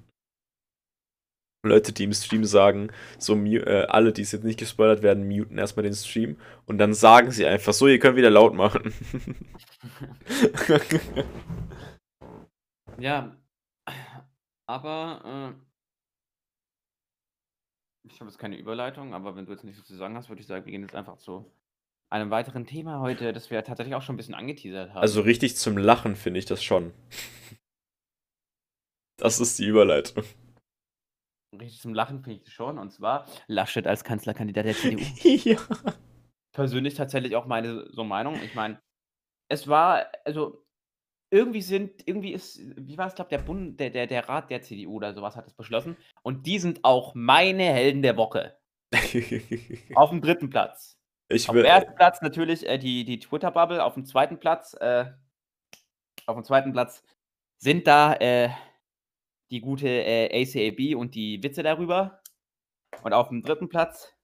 Leute, die im Stream sagen, so äh, alle, die es jetzt nicht gespoilert werden, muten erstmal den Stream und dann sagen sie einfach so, ihr könnt wieder laut machen. Ja, aber äh, ich habe jetzt keine Überleitung, aber wenn du jetzt nichts zu sagen hast, würde ich sagen, wir gehen jetzt einfach zu einem weiteren Thema heute, das wir tatsächlich auch schon ein bisschen angeteasert haben. also richtig zum Lachen finde ich das schon. Das ist die Überleitung. Richtig zum Lachen finde ich das schon, und zwar Laschet als Kanzlerkandidat der CDU. ja. Persönlich tatsächlich auch meine so Meinung. Ich meine, es war, also irgendwie sind, irgendwie ist, wie war es, glaube der Bund, der, der, der Rat der CDU oder sowas hat es beschlossen. Und die sind auch meine Helden der Woche. Auf dem dritten Platz. Ich Auf dem ersten Platz natürlich äh, die, die Twitter-Bubble, auf dem zweiten Platz, äh, auf dem zweiten Platz sind da äh, die gute äh, ACAB und die Witze darüber. Und auf dem dritten Platz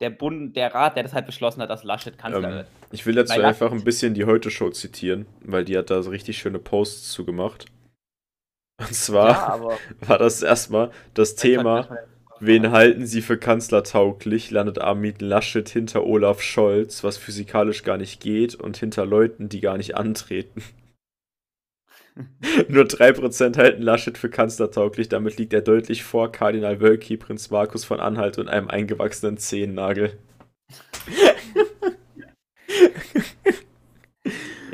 der Bund, der Rat, der das halt beschlossen hat, dass Laschet Kanzler ähm, wird. ich will dazu Weil einfach Laschet- ein bisschen die Heute-Show zitieren, weil die hat da so richtig schöne Posts zugemacht. Und zwar Ja, war das erstmal das Thema, wen halten Sie für kanzlertauglich, landet Armin Laschet hinter Olaf Scholz, was physikalisch gar nicht geht, und hinter Leuten, die gar nicht antreten. Nur 3% halten Laschet für kanzlertauglich, damit liegt er deutlich vor Kardinal Wölki, Prinz Markus von Anhalt und einem eingewachsenen Zehennagel.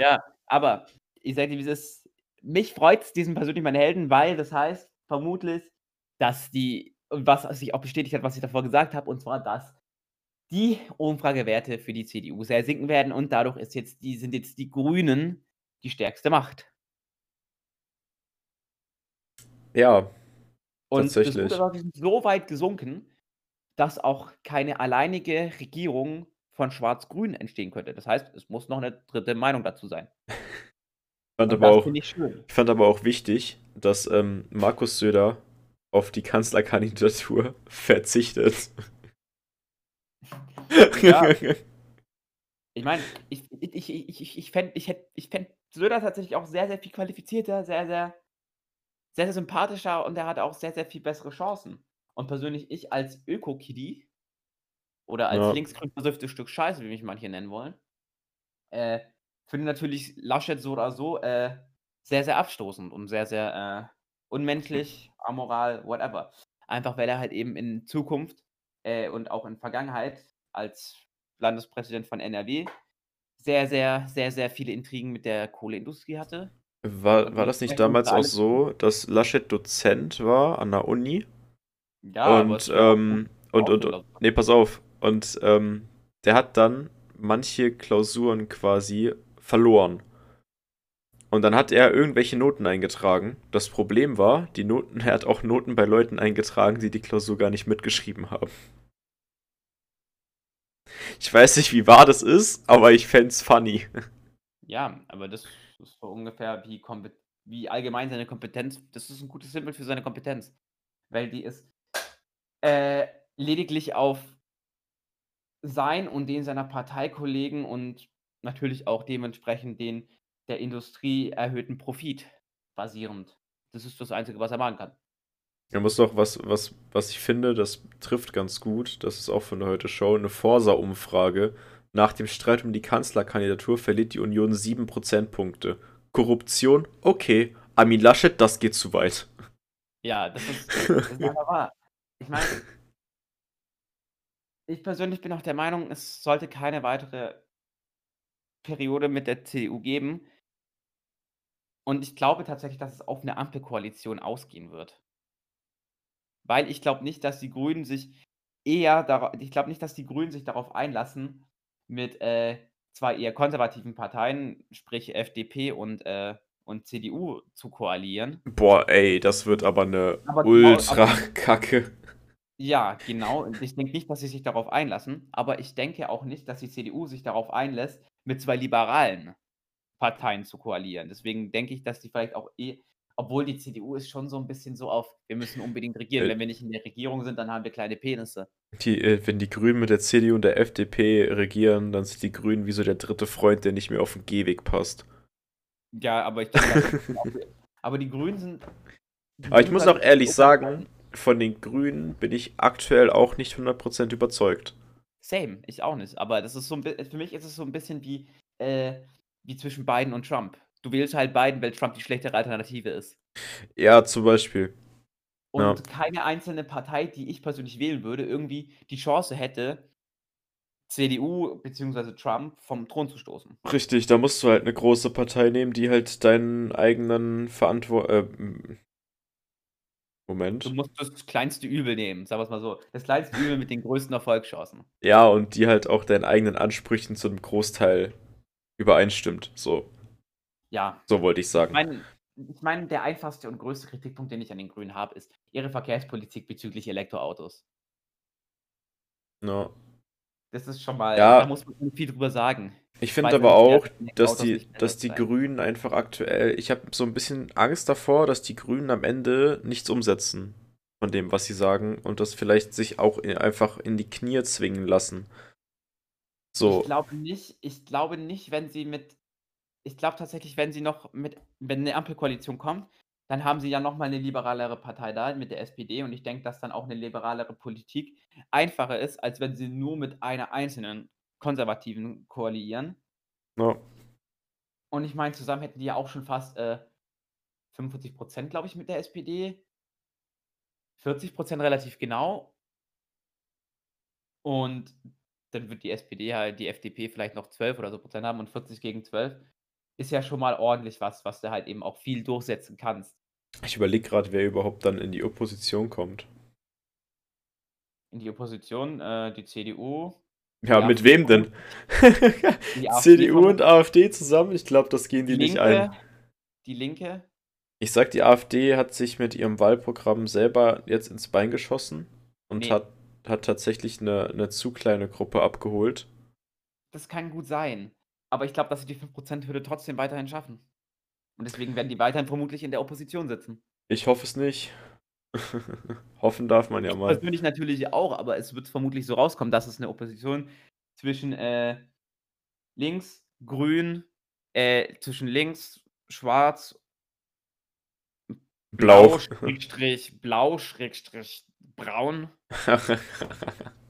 Ja, aber ich sage dir, wie es ist. Mich freut es, diesen persönlich meine Helden, weil das heißt vermutlich, dass die, was sich auch bestätigt hat, was ich davor gesagt habe, und zwar, dass die Umfragewerte für die CDU sehr sinken werden und dadurch ist jetzt die, sind jetzt die Grünen die stärkste Macht. Ja, Und das Tatsächlich. Gute die sind so weit gesunken, dass auch keine alleinige Regierung von Schwarz-Grün entstehen könnte. Das heißt, es muss noch eine dritte Meinung dazu sein. ich fand, aber das auch, ich ich fand aber auch wichtig, dass ähm, Markus Söder auf die Kanzlerkandidatur verzichtet. Ja. Ich meine, ich, ich, ich, ich, ich, ich fände ich hätt- ich fänd Söder tatsächlich auch sehr, sehr viel qualifizierter, sehr, sehr, sehr, sehr sympathischer und er hat auch sehr, sehr viel bessere Chancen. Und persönlich, ich als Öko-Kiddy oder als Ja. linksgrün versüfftes Stück Scheiße, wie mich manche nennen wollen, äh, finde natürlich Laschet so oder so äh, sehr, sehr abstoßend und sehr, sehr äh, unmenschlich, amoral, whatever. Einfach weil er halt eben in Zukunft äh, und auch in Vergangenheit als Landespräsident von NRW sehr, sehr, sehr, sehr viele Intrigen mit der Kohleindustrie hatte. War, war das nicht damals auch so, dass Laschet Dozent war an der Uni? Ja, und, ähm, und, und, und, nee, pass auf. Und ähm, der hat dann manche Klausuren quasi verloren. Und dann hat er irgendwelche Noten eingetragen. Das Problem war, die Noten, er hat auch Noten bei Leuten eingetragen, die die Klausur gar nicht mitgeschrieben haben. Ich weiß nicht, wie wahr das ist, aber ich fände es funny. Ja, aber das ist so ungefähr wie, wie allgemein seine Kompetenz. Das ist ein gutes Symbol für seine Kompetenz. Weil die ist äh, lediglich auf sein und den seiner Parteikollegen und natürlich auch dementsprechend den der Industrie erhöhten Profit basierend. Das ist das Einzige, was er machen kann. Er muss doch, was, was, was ich finde, das trifft ganz gut, das ist auch von der Heute Show, eine Forsa-Umfrage. Nach dem Streit um die Kanzlerkandidatur verliert die Union 7 Prozentpunkte. Korruption? Okay. Armin Laschet, das geht zu weit. Ja, das ist, das ist wahr. Ich meine, ich persönlich bin auch der Meinung, es sollte keine weitere Periode mit der CDU geben. Und ich glaube tatsächlich, dass es auf eine Ampelkoalition ausgehen wird. Weil ich glaube nicht, dass die Grünen sich eher darauf ich glaube nicht, dass die Grünen sich darauf einlassen, mit, äh, zwei eher konservativen Parteien, sprich FDP und, äh, und CDU zu koalieren. Boah, ey, das wird aber eine aber Ultra-Kacke. Ja, genau. Und ich denke nicht, dass sie sich darauf einlassen, aber ich denke auch nicht, dass die CDU sich darauf einlässt, mit zwei liberalen Parteien zu koalieren. Deswegen denke ich, dass die vielleicht auch eh obwohl die CDU ist schon so ein bisschen so auf: „Wir müssen unbedingt regieren. Äh Wenn wir nicht in der Regierung sind, dann haben wir kleine Penisse.“ Die äh, wenn die Grünen mit der CDU und der FDP regieren, dann sind die Grünen wie so der dritte Freund, der nicht mehr auf 'n Gehweg passt. Ja, aber ich denke, aber die Grünen sind die Aber ich muss auch ehrlich sagen, von den Grünen bin ich aktuell auch nicht 100% überzeugt. Same, ich auch nicht. Aber das ist so 'n für mich ist es so ein bisschen wie, äh wie zwischen Biden und Trump. Du wählst halt Biden, weil Trump die schlechtere Alternative ist. Ja, zum Beispiel. Und ja. keine einzelne Partei, die ich persönlich wählen würde, irgendwie die Chance hätte, CDU bzw. Trump vom Thron zu stoßen. Richtig, da musst du halt eine große Partei nehmen, die halt deinen eigenen Verantwort äh, Moment. Du musst das kleinste Übel nehmen, sagen wir es mal so. Das kleinste Übel mit den größten Erfolgschancen. Ja, und die halt auch deinen eigenen Ansprüchen zu einem Großteil übereinstimmt. So. Ja. So wollte ich sagen. Ich meine, ich mein, der einfachste und größte Kritikpunkt, den ich an den Grünen habe, ist ihre Verkehrspolitik bezüglich Elektroautos. No. Das ist schon mal, ja. da muss man viel drüber sagen. Ich finde aber auch, dass die, dass die Grünen einfach aktuell, ich habe so ein bisschen Angst davor, dass die Grünen am Ende nichts umsetzen von dem, was sie sagen und das vielleicht sich auch in, einfach in die Knie zwingen lassen. So. Ich glaube nicht, ich glaube nicht, wenn sie mit ich glaube tatsächlich, wenn sie noch mit wenn eine Ampelkoalition kommt, dann haben sie ja noch mal 'ne liberalere Partei da mit der SPD und ich denke, dass dann auch eine liberalere Politik einfacher ist, als wenn sie nur mit einer einzelnen Konservativen koalieren. Ja. Und ich meine, zusammen hätten die ja auch schon fast, äh, 45% glaube ich, mit der SPD. 40% relativ genau. Und dann wird die SPD halt die FDP vielleicht noch 12 oder so Prozent haben und 40 gegen 12 ist ja schon mal ordentlich was, was du halt eben auch viel durchsetzen kannst. Ich überlege gerade, wer überhaupt dann in die Opposition kommt. In die Opposition, äh, die CDU. Ja, die mit AfD wem denn? CDU und AfD zusammen? Ich glaube, das gehen die, die nicht Linke, ein. Die Linke. Ich sag, die AfD hat sich mit ihrem Wahlprogramm selber jetzt ins Bein geschossen und nee. hat, hat tatsächlich eine, eine zu kleine Gruppe abgeholt. Das kann gut sein. Aber ich glaube, dass sie die 5%-Hürde trotzdem weiterhin schaffen. Und deswegen werden die weiterhin vermutlich in der Opposition sitzen. Ich hoffe es nicht. Hoffen darf man ja ich mal. Persönlich natürlich auch, aber es wird vermutlich so rauskommen, dass es eine Opposition zwischen äh, links, grün, äh, zwischen links, schwarz, blau, blau Schrägstrich, blau, Schrägstrich, braun.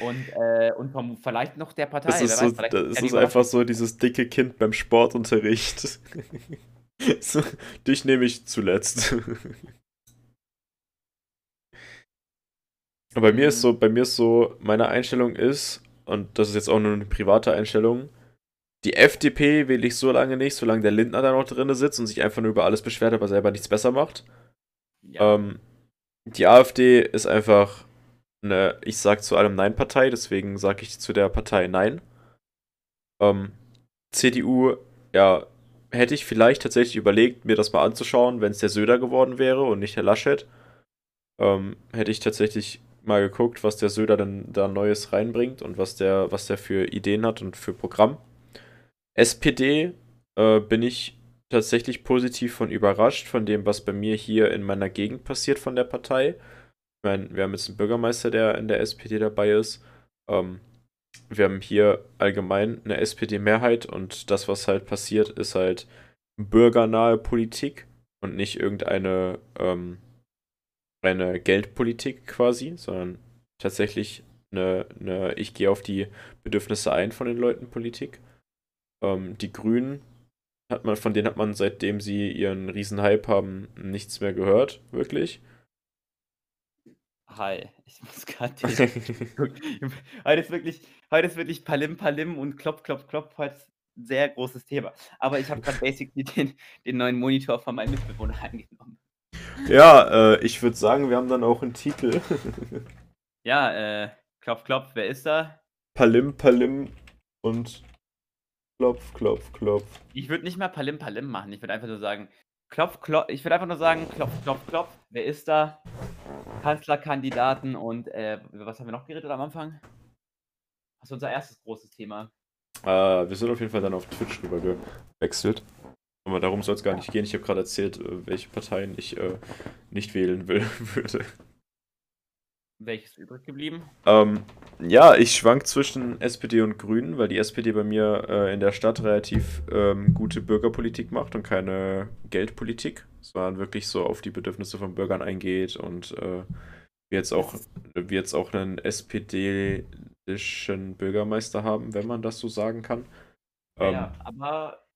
Und, äh, und vom, vielleicht noch der Partei. Das ist, so, weiß, das ist einfach so dieses dicke Kind beim Sportunterricht. so, dich nehme ich zuletzt. bei mir ist mhm. so, bei mir ist so, meine Einstellung ist, und das ist jetzt auch nur eine private Einstellung, die FDP wähle ich so lange nicht, solange der Lindner da noch drin sitzt und sich einfach nur über alles beschwert, aber selber nichts besser macht. Ja. Ähm, die AfD ist einfach eine, ich sag zu allem Nein-Partei, deswegen sage ich zu der Partei Nein. Ähm, CDU, ja, hätte ich vielleicht tatsächlich überlegt, mir das mal anzuschauen, wenn es der Söder geworden wäre und nicht der Laschet. Ähm, hätte ich tatsächlich mal geguckt, was der Söder denn da Neues reinbringt und was der, was der für Ideen hat und für Programm. SPD äh, bin ich tatsächlich positiv von überrascht, von dem, was bei mir hier in meiner Gegend passiert von der Partei. Ich meine, wir haben jetzt einen Bürgermeister, der in der SPD dabei ist. Ähm, wir haben hier allgemein eine SPD-Mehrheit und das, was halt passiert, ist halt bürgernahe Politik und nicht irgendeine ähm, eine Geldpolitik quasi, sondern tatsächlich eine, eine ich gehe auf die Bedürfnisse ein von den Leuten Politik. Ähm, die Grünen hat man, von denen hat man, seitdem sie ihren Riesenhype haben, nichts mehr gehört, wirklich. Hi, ich muss gerade heute ist wirklich, heute ist wirklich Palim Palim und Klopp, Klopp, Klopp, heute ist ein sehr großes Thema. Aber ich habe gerade basically den, den neuen Monitor von meinem Mitbewohner angenommen. Ja, äh, ich würde sagen, wir haben dann auch einen Titel. ja, äh, Klopf, Klopf, wer ist da? Palim, Palim und Klopf, Klopf, Klopf. Ich würde nicht mal Palim Palim machen. Ich würde einfach nur sagen, Klopf, Klopf. Ich würde einfach nur sagen, Klopf, Klopf, Klopf. Wer ist da? Kanzlerkandidaten und äh, was haben wir noch geredet am Anfang? Das ist unser erstes großes Thema. Äh, wir sind auf jeden Fall dann auf Twitch rüber gewechselt. Aber darum soll es gar nicht gehen. Ich habe gerade erzählt, äh, welche Parteien ich äh, nicht wählen will, würde. Welches übrig geblieben? Ähm, ja, ich schwank zwischen SPD und Grünen, weil die SPD bei mir äh, in der Stadt relativ ähm, gute Bürgerpolitik macht und keine Geldpolitik, sondern wirklich so auf die Bedürfnisse von Bürgern eingeht und äh, wir jetzt auch, wir jetzt auch einen SPD-ischen Bürgermeister haben, wenn man das so sagen kann. Ähm, ja, aber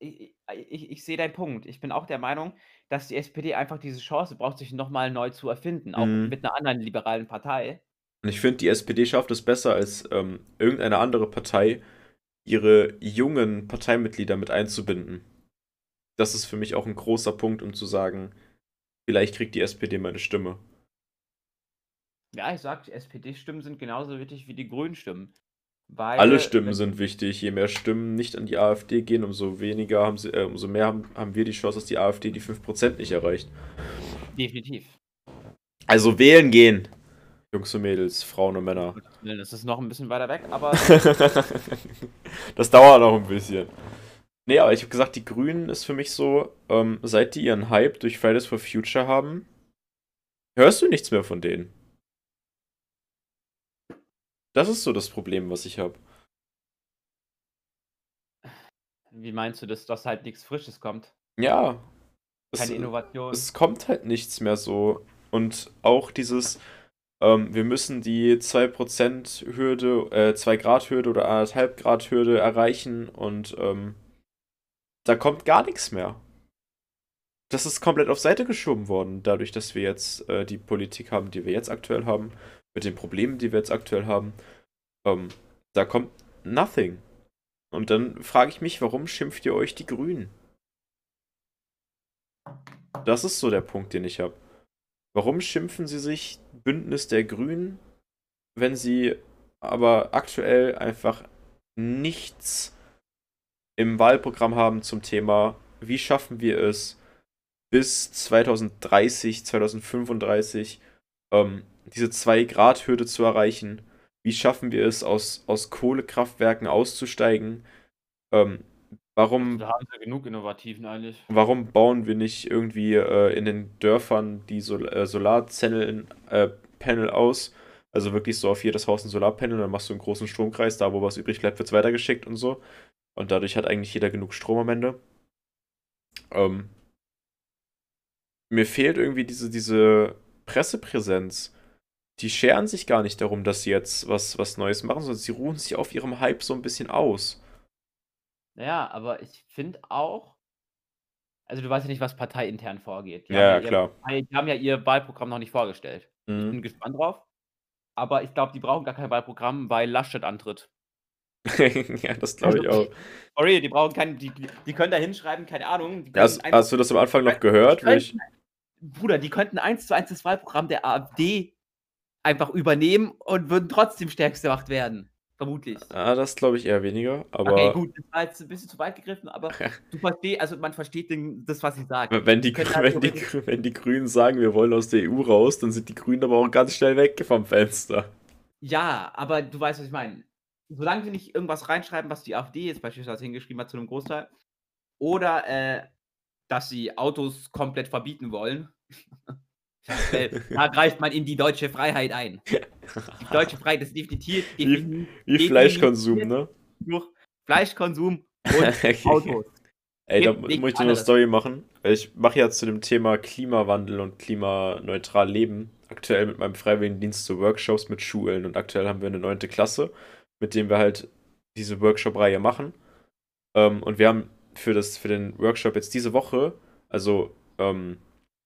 ich, ich, ich sehe deinen Punkt. Ich bin auch der Meinung, dass die SPD einfach diese Chance braucht, sich nochmal neu zu erfinden, auch mhm. mit einer anderen liberalen Partei. Und ich finde, die SPD schafft es besser als ähm, irgendeine andere Partei, ihre jungen Parteimitglieder mit einzubinden. Das ist für mich auch ein großer Punkt, um zu sagen, vielleicht kriegt die SPD meine Stimme. Ja, ich sag, SPD-Stimmen sind genauso wichtig wie die Grünen-Stimmen. Weil, Alle Stimmen sind wichtig. Je mehr Stimmen nicht an die AfD gehen, umso weniger haben sie, äh, umso mehr haben, haben wir die Chance, dass die AfD die 5% nicht erreicht. Definitiv. Also wählen gehen. Jungs und Mädels, Frauen und Männer. Das ist noch ein bisschen weiter weg, aber. das dauert noch ein bisschen. Nee, aber ich habe gesagt, die Grünen ist für mich so, ähm, seit die ihren Hype durch Fridays for Future haben, hörst du nichts mehr von denen. Das ist so das Problem, was ich habe. Wie meinst du das, dass halt nichts Frisches kommt? Ja. Keine es, Innovation. Es kommt halt nichts mehr so. Und auch dieses, ähm, wir müssen die 2% Hürde, äh, 2 Grad Hürde oder 1,5 Grad Hürde erreichen und ähm, da kommt gar nichts mehr. Das ist komplett auf Seite geschoben worden, dadurch, dass wir jetzt äh, die Politik haben, die wir jetzt aktuell haben mit den Problemen, die wir jetzt aktuell haben, ähm, da kommt nothing. Und dann frage ich mich, warum schimpft ihr euch die Grünen? Das ist so der Punkt, den ich habe. Warum schimpfen sie sich Bündnis der Grünen, wenn sie aber aktuell einfach nichts im Wahlprogramm haben zum Thema, wie schaffen wir es bis 2030, 2035 ähm, diese 2-Grad-Hürde zu erreichen? Wie schaffen wir es, aus, aus Kohlekraftwerken auszusteigen? Ähm, warum. Da haben wir genug Innovativen eigentlich. Warum bauen wir nicht irgendwie äh, in den Dörfern die Sol äh, Solarzellen äh, aus? Also wirklich so auf jedes Haus ein Solarpanel, dann machst du einen großen Stromkreis, da wo was übrig bleibt, wird es weitergeschickt und so. Und dadurch hat eigentlich jeder genug Strom am Ende. Ähm, mir fehlt irgendwie diese, diese Pressepräsenz die scheren sich gar nicht darum, dass sie jetzt was, was Neues machen, sondern sie ruhen sich auf ihrem Hype so ein bisschen aus. Ja, aber ich finde auch, also du weißt ja nicht, was parteiintern vorgeht. Die Ja, ja, klar. ihr, die haben ja ihr Wahlprogramm noch nicht vorgestellt. Ich Mhm. bin gespannt drauf. Aber ich glaube, die brauchen gar kein Wahlprogramm, weil Laschet antritt. ja, das glaube ich auch. Sorry, die brauchen kein, die, die- können da hinschreiben, keine Ahnung. Hast, hast du das am Anfang noch gehört? Ich, Bruder, die könnten eins zu eins das Wahlprogramm der AfD einfach übernehmen und würden trotzdem stärkste Macht werden. Vermutlich. ah, das glaube ich eher weniger, aber okay, gut, das war jetzt ein bisschen zu weit gegriffen, aber du verstehst, also man versteht den, das, was ich sage. wenn die, wenn, die, theoretisch- wenn die Grünen sagen, wir wollen aus der EU raus, dann sind die Grünen aber auch ganz schnell weg vom Fenster. Ja, aber du weißt, was ich meine. Solange sie nicht irgendwas reinschreiben, was die AfD jetzt beispielsweise hingeschrieben hat zu einem Großteil, oder äh, dass sie Autos komplett verbieten wollen, da greift man in die deutsche Freiheit ein. Die deutsche Freiheit ist definitiv, Wie- Wie. Fleischkonsum, ne? durch Fleischkonsum und Autos. Ey, da muss ich dir alle eine. Story machen. Ich mache ja zu dem Thema Klimawandel und klimaneutral Leben aktuell mit meinem Freiwilligendienst so Workshops mit Schulen. Und aktuell haben wir eine neunte Klasse, mit dem wir halt diese Workshop-Reihe machen. Ähm, und wir haben für, das, für den Workshop jetzt diese Woche, also ähm,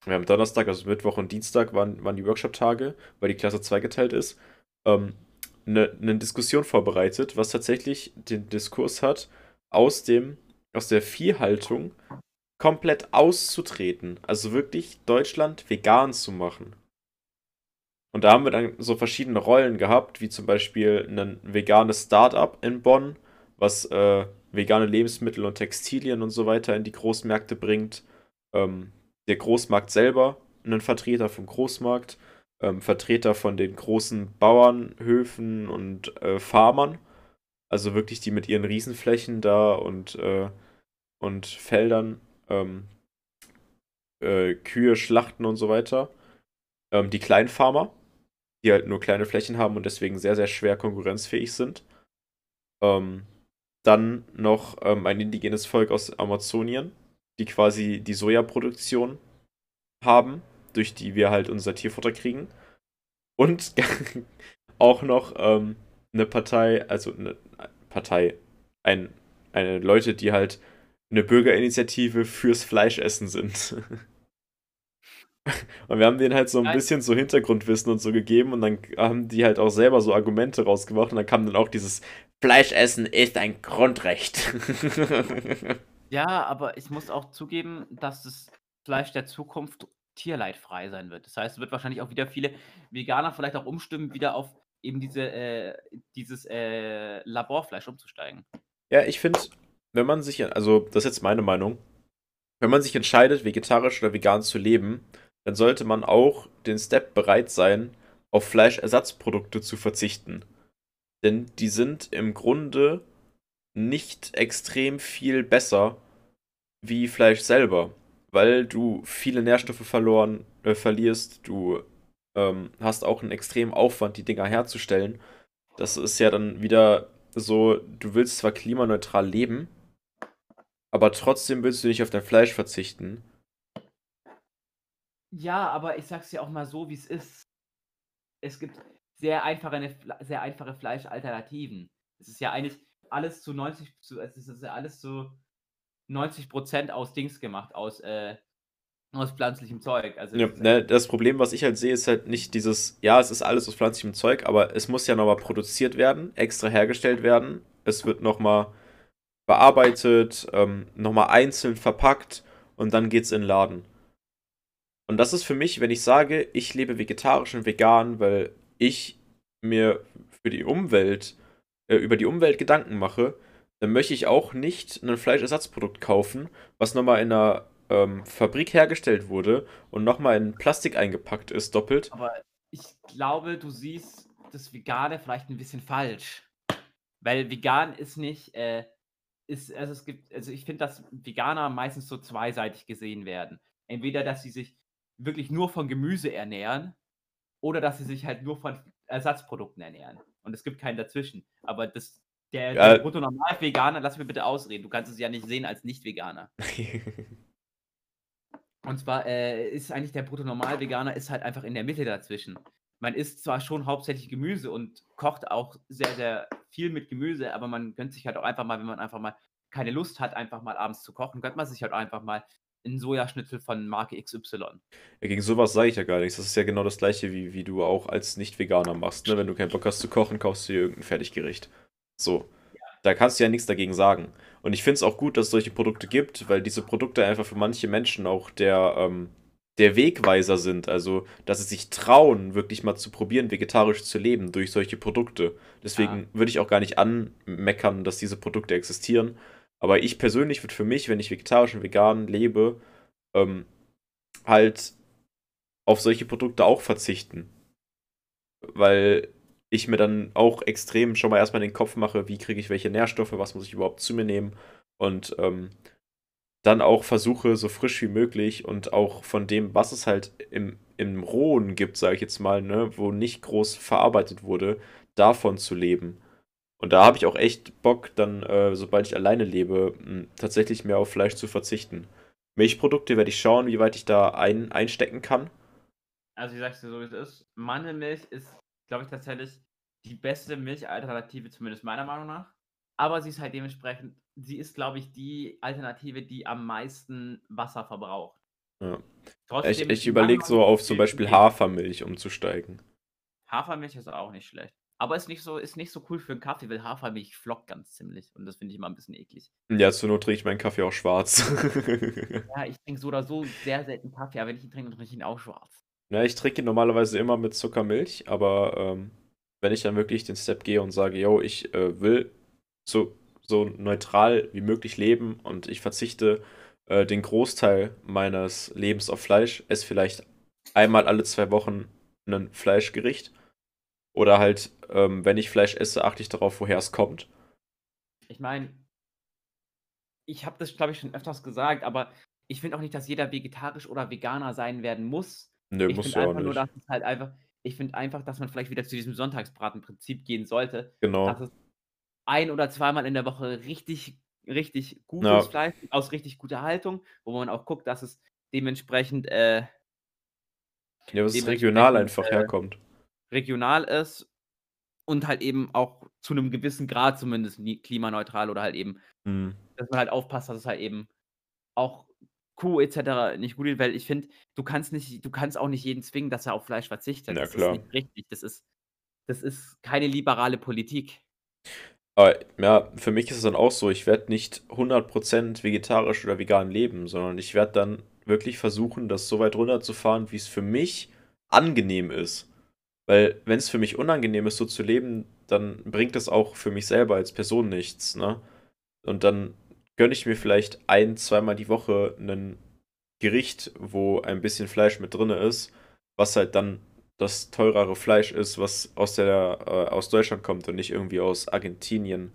wir haben Donnerstag, also Mittwoch und Dienstag waren, waren die Workshop-Tage, weil die Klasse zweigeteilt ist, ähm, eine, Diskussion vorbereitet, was tatsächlich den Diskurs hat, aus dem, aus der Viehhaltung komplett auszutreten. Also wirklich Deutschland vegan zu machen. Und da haben wir dann so verschiedene Rollen gehabt, wie zum Beispiel ein veganes Start-up in Bonn, was äh, vegane Lebensmittel und Textilien und so weiter in die Großmärkte bringt. Ähm, der Großmarkt selber, einen Vertreter vom Großmarkt, ähm, Vertreter von den großen Bauernhöfen und äh, Farmern. Also wirklich die mit ihren Riesenflächen da und, äh, und Feldern ähm, äh, Kühe schlachten und so weiter. Ähm, die Kleinfarmer, die halt nur kleine Flächen haben und deswegen sehr, sehr schwer konkurrenzfähig sind. Ähm, dann noch ähm, ein indigenes Volk aus Amazonien, die quasi die Sojaproduktion haben, durch die wir halt unser Tierfutter kriegen. Und auch noch ähm, eine Partei, also eine Partei, ein, eine Leute, die halt eine Bürgerinitiative fürs Fleischessen sind. Und wir haben denen halt so ein Nein. bisschen so Hintergrundwissen und so gegeben und dann haben die halt auch selber so Argumente rausgebracht und dann kam dann auch dieses Fleischessen ist ein Grundrecht. Ja, aber ich muss auch zugeben, dass das Fleisch der Zukunft tierleidfrei sein wird. Das heißt, es wird wahrscheinlich auch wieder viele Veganer vielleicht auch umstimmen, wieder auf eben diese, äh, dieses äh, Laborfleisch umzusteigen. Ja, ich finde, wenn man sich, also das ist jetzt meine Meinung, wenn man sich entscheidet, vegetarisch oder vegan zu leben, dann sollte man auch den Step bereit sein, auf Fleischersatzprodukte zu verzichten. Denn die sind im Grunde nicht extrem viel besser wie Fleisch selber, weil du viele Nährstoffe verloren, äh, verlierst, du ähm, hast auch einen extremen Aufwand, die Dinger herzustellen. Das ist ja dann wieder so, du willst zwar klimaneutral leben, aber trotzdem willst du nicht auf dein Fleisch verzichten. Ja, aber ich sag's dir auch mal so, wie es ist. Es gibt sehr einfache, sehr einfache Fleischalternativen. Es ist ja eigentlich alles zu 90, zu, es ist alles zu 90 Prozent aus Dings gemacht, aus, äh, aus pflanzlichem Zeug. Also Ja, ne, das Problem, was ich halt sehe, ist halt nicht dieses, ja, es ist alles aus pflanzlichem Zeug, aber es muss ja nochmal produziert werden, extra hergestellt werden. Es wird nochmal bearbeitet, ähm, nochmal einzeln verpackt und dann geht's in den Laden. Und das ist für mich, wenn ich sage, ich lebe vegetarisch und vegan, weil ich mir für die Umwelt, äh, über die Umwelt Gedanken mache, dann möchte ich auch nicht ein Fleischersatzprodukt kaufen, was nochmal in einer ähm, Fabrik hergestellt wurde und nochmal in Plastik eingepackt ist, doppelt. Aber ich glaube, du siehst das Vegane vielleicht ein bisschen falsch. Weil vegan ist nicht, äh, ist, also es gibt, also ich finde, dass Veganer meistens so zweiseitig gesehen werden. Entweder, dass sie sich wirklich nur von Gemüse ernähren oder dass sie sich halt nur von Ersatzprodukten ernähren. Und es gibt keinen dazwischen. Aber das, der, Ja. der Brutto-Normal-Veganer, lass mich bitte ausreden, du kannst es ja nicht sehen als Nicht-Veganer. Und zwar äh, ist eigentlich der Brutto-Normal-Veganer ist halt einfach in der Mitte dazwischen. man isst zwar schon hauptsächlich Gemüse und kocht auch sehr, sehr viel mit Gemüse, aber man gönnt sich halt auch einfach mal, wenn man einfach mal keine Lust hat, einfach mal abends zu kochen, gönnt man sich halt einfach mal 'n Sojaschnitzel von Marke XY. Ja, gegen sowas sage ich ja gar nichts. Das ist ja genau das Gleiche, wie wie du auch als Nicht-Veganer machst, ne? Wenn du keinen Bock hast zu kochen, kaufst du dir irgend 'n Fertiggericht. So. Ja. Da kannst du ja nichts dagegen sagen. Und ich finde es auch gut, dass es solche Produkte gibt, weil diese Produkte einfach für manche Menschen auch der, ähm der Wegweiser sind. Also, dass sie sich trauen, wirklich mal zu probieren, vegetarisch zu leben durch solche Produkte. Deswegen Ja. würde ich auch gar nicht anmeckern, dass diese Produkte existieren. Aber ich persönlich würde für mich, wenn ich vegetarisch und vegan lebe, ähm, halt auf solche Produkte auch verzichten. Weil ich mir dann auch extrem schon mal erst mal den Kopf mache: „Wie kriege ich welche Nährstoffe? Was muss ich überhaupt zu mir nehmen?“ Und, ähm, dann auch versuche, so frisch wie möglich und auch von dem, was es halt im im Rohen gibt, sage ich jetzt mal, ne, wo nicht groß verarbeitet wurde, davon zu leben. Und da habe ich auch echt Bock, dann, äh, sobald ich alleine lebe, hm, tatsächlich mehr auf Fleisch zu verzichten. Milchprodukte werde ich schauen, wie weit ich da ein einstecken kann. Also, ich sage es dir so, wie es ist. Mandelmilch ist, glaube ich, tatsächlich die beste Milchalternative, zumindest meiner Meinung nach. Aber sie ist halt dementsprechend sie ist, glaube ich, die Alternative, die am meisten Wasser verbraucht. Ja. Ich Trotzdem ich die überlege so auf zum ich Beispiel. Hafermilch umzusteigen. Hafermilch ist auch nicht schlecht. Aber ist nicht so ist nicht so cool für 'n Kaffee, weil Hafermilch flockt ganz ziemlich und das finde ich immer 'n bisschen eklig. Ja, zur Not trinke ich meinen Kaffee auch schwarz. Ja, ich trinke so oder so sehr selten Kaffee, aber wenn ich ihn trinke, dann trinke ich ihn auch schwarz. Ja, ich trinke ihn normalerweise immer mit Zuckermilch, aber, ähm, wenn ich dann wirklich den Step gehe und sage: „Jo, ich, äh, will so so neutral wie möglich leben und ich verzichte, äh, den Großteil meines Lebens auf Fleisch, esse vielleicht einmal alle 2 Wochen 'nen Fleischgericht.“ Oder halt, ähm, wenn ich Fleisch esse, achte ich darauf, woher es kommt. Ich meine ich habe das, glaube ich, schon öfters gesagt, aber ich finde auch nicht, dass jeder vegetarisch oder Veganer sein werden muss. Nö, Ich du ja auch einfach nur, nicht. dass es halt einfach ich finde einfach, dass man vielleicht wieder zu diesem Sonntagsbratenprinzip gehen sollte, dass Genau. es ein oder zweimal in der Woche richtig richtig gutes Ja. Fleisch aus richtig guter Haltung, wo man auch guckt, dass es dementsprechend, äh Ja, dass es regional dementsprechend, einfach äh, herkommt. Regional ist und halt eben auch zu 'nem gewissen Grad zumindest klimaneutral oder halt eben Mhm. dass man halt aufpasst, dass es halt eben auch Kuh et cetera nicht gut geht, weil ich finde, du kannst nicht du kannst auch nicht jeden zwingen, dass er auf Fleisch verzichtet. Ja, Das ist klar. nicht richtig. Das ist das ist keine liberale Politik. Aber ja, für mich ist es dann auch so, ich werde nicht 100 % vegetarisch oder vegan leben, sondern ich werde dann wirklich versuchen, das so weit runterzufahren, wie's für mich angenehm ist. Weil wenn's für mich unangenehm ist, so zu leben, dann bringt es auch für mich selber als Person nichts, ne? Und dann gönne ich mir vielleicht ein zweimal die Woche 'nen Gericht, wo ein bisschen Fleisch mit drinne ist, was halt dann das teurere Fleisch ist, was aus der äh, aus Deutschland kommt und nicht irgendwie aus Argentinien,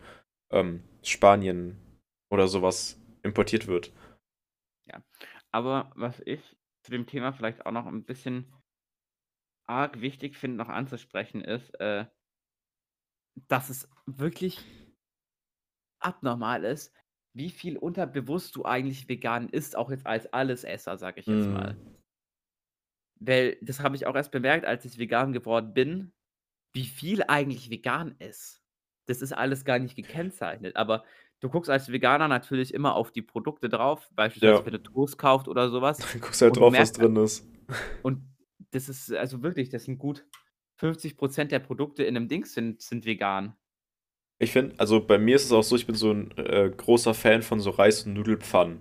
ähm, Spanien oder so was importiert wird. Ja. Aber was ich zu dem Thema vielleicht auch noch 'n bisschen arg wichtig finde, noch anzusprechen, ist, äh dass es wirklich abnormal ist, wie viel unterbewusst du eigentlich vegan isst, auch jetzt als Allesesser, sage ich jetzt mal. Mhm. Weil das habe ich auch erst bemerkt, als ich vegan geworden bin, wie viel eigentlich vegan ist. Das ist alles gar nicht gekennzeichnet, aber du guckst als Veganer natürlich immer auf die Produkte drauf, beispielsweise Ja. wenn du Toast kaufst oder so was. Dann guckst halt drauf, was halt drin ist. und das ist also wirklich, das sind gut 50 % der Produkte in 'nem Dings sind sind vegan. Ich finde also, bei mir ist es auch so, ich bin so 'n, äh, großer Fan von so Reis und Nudelpfannen.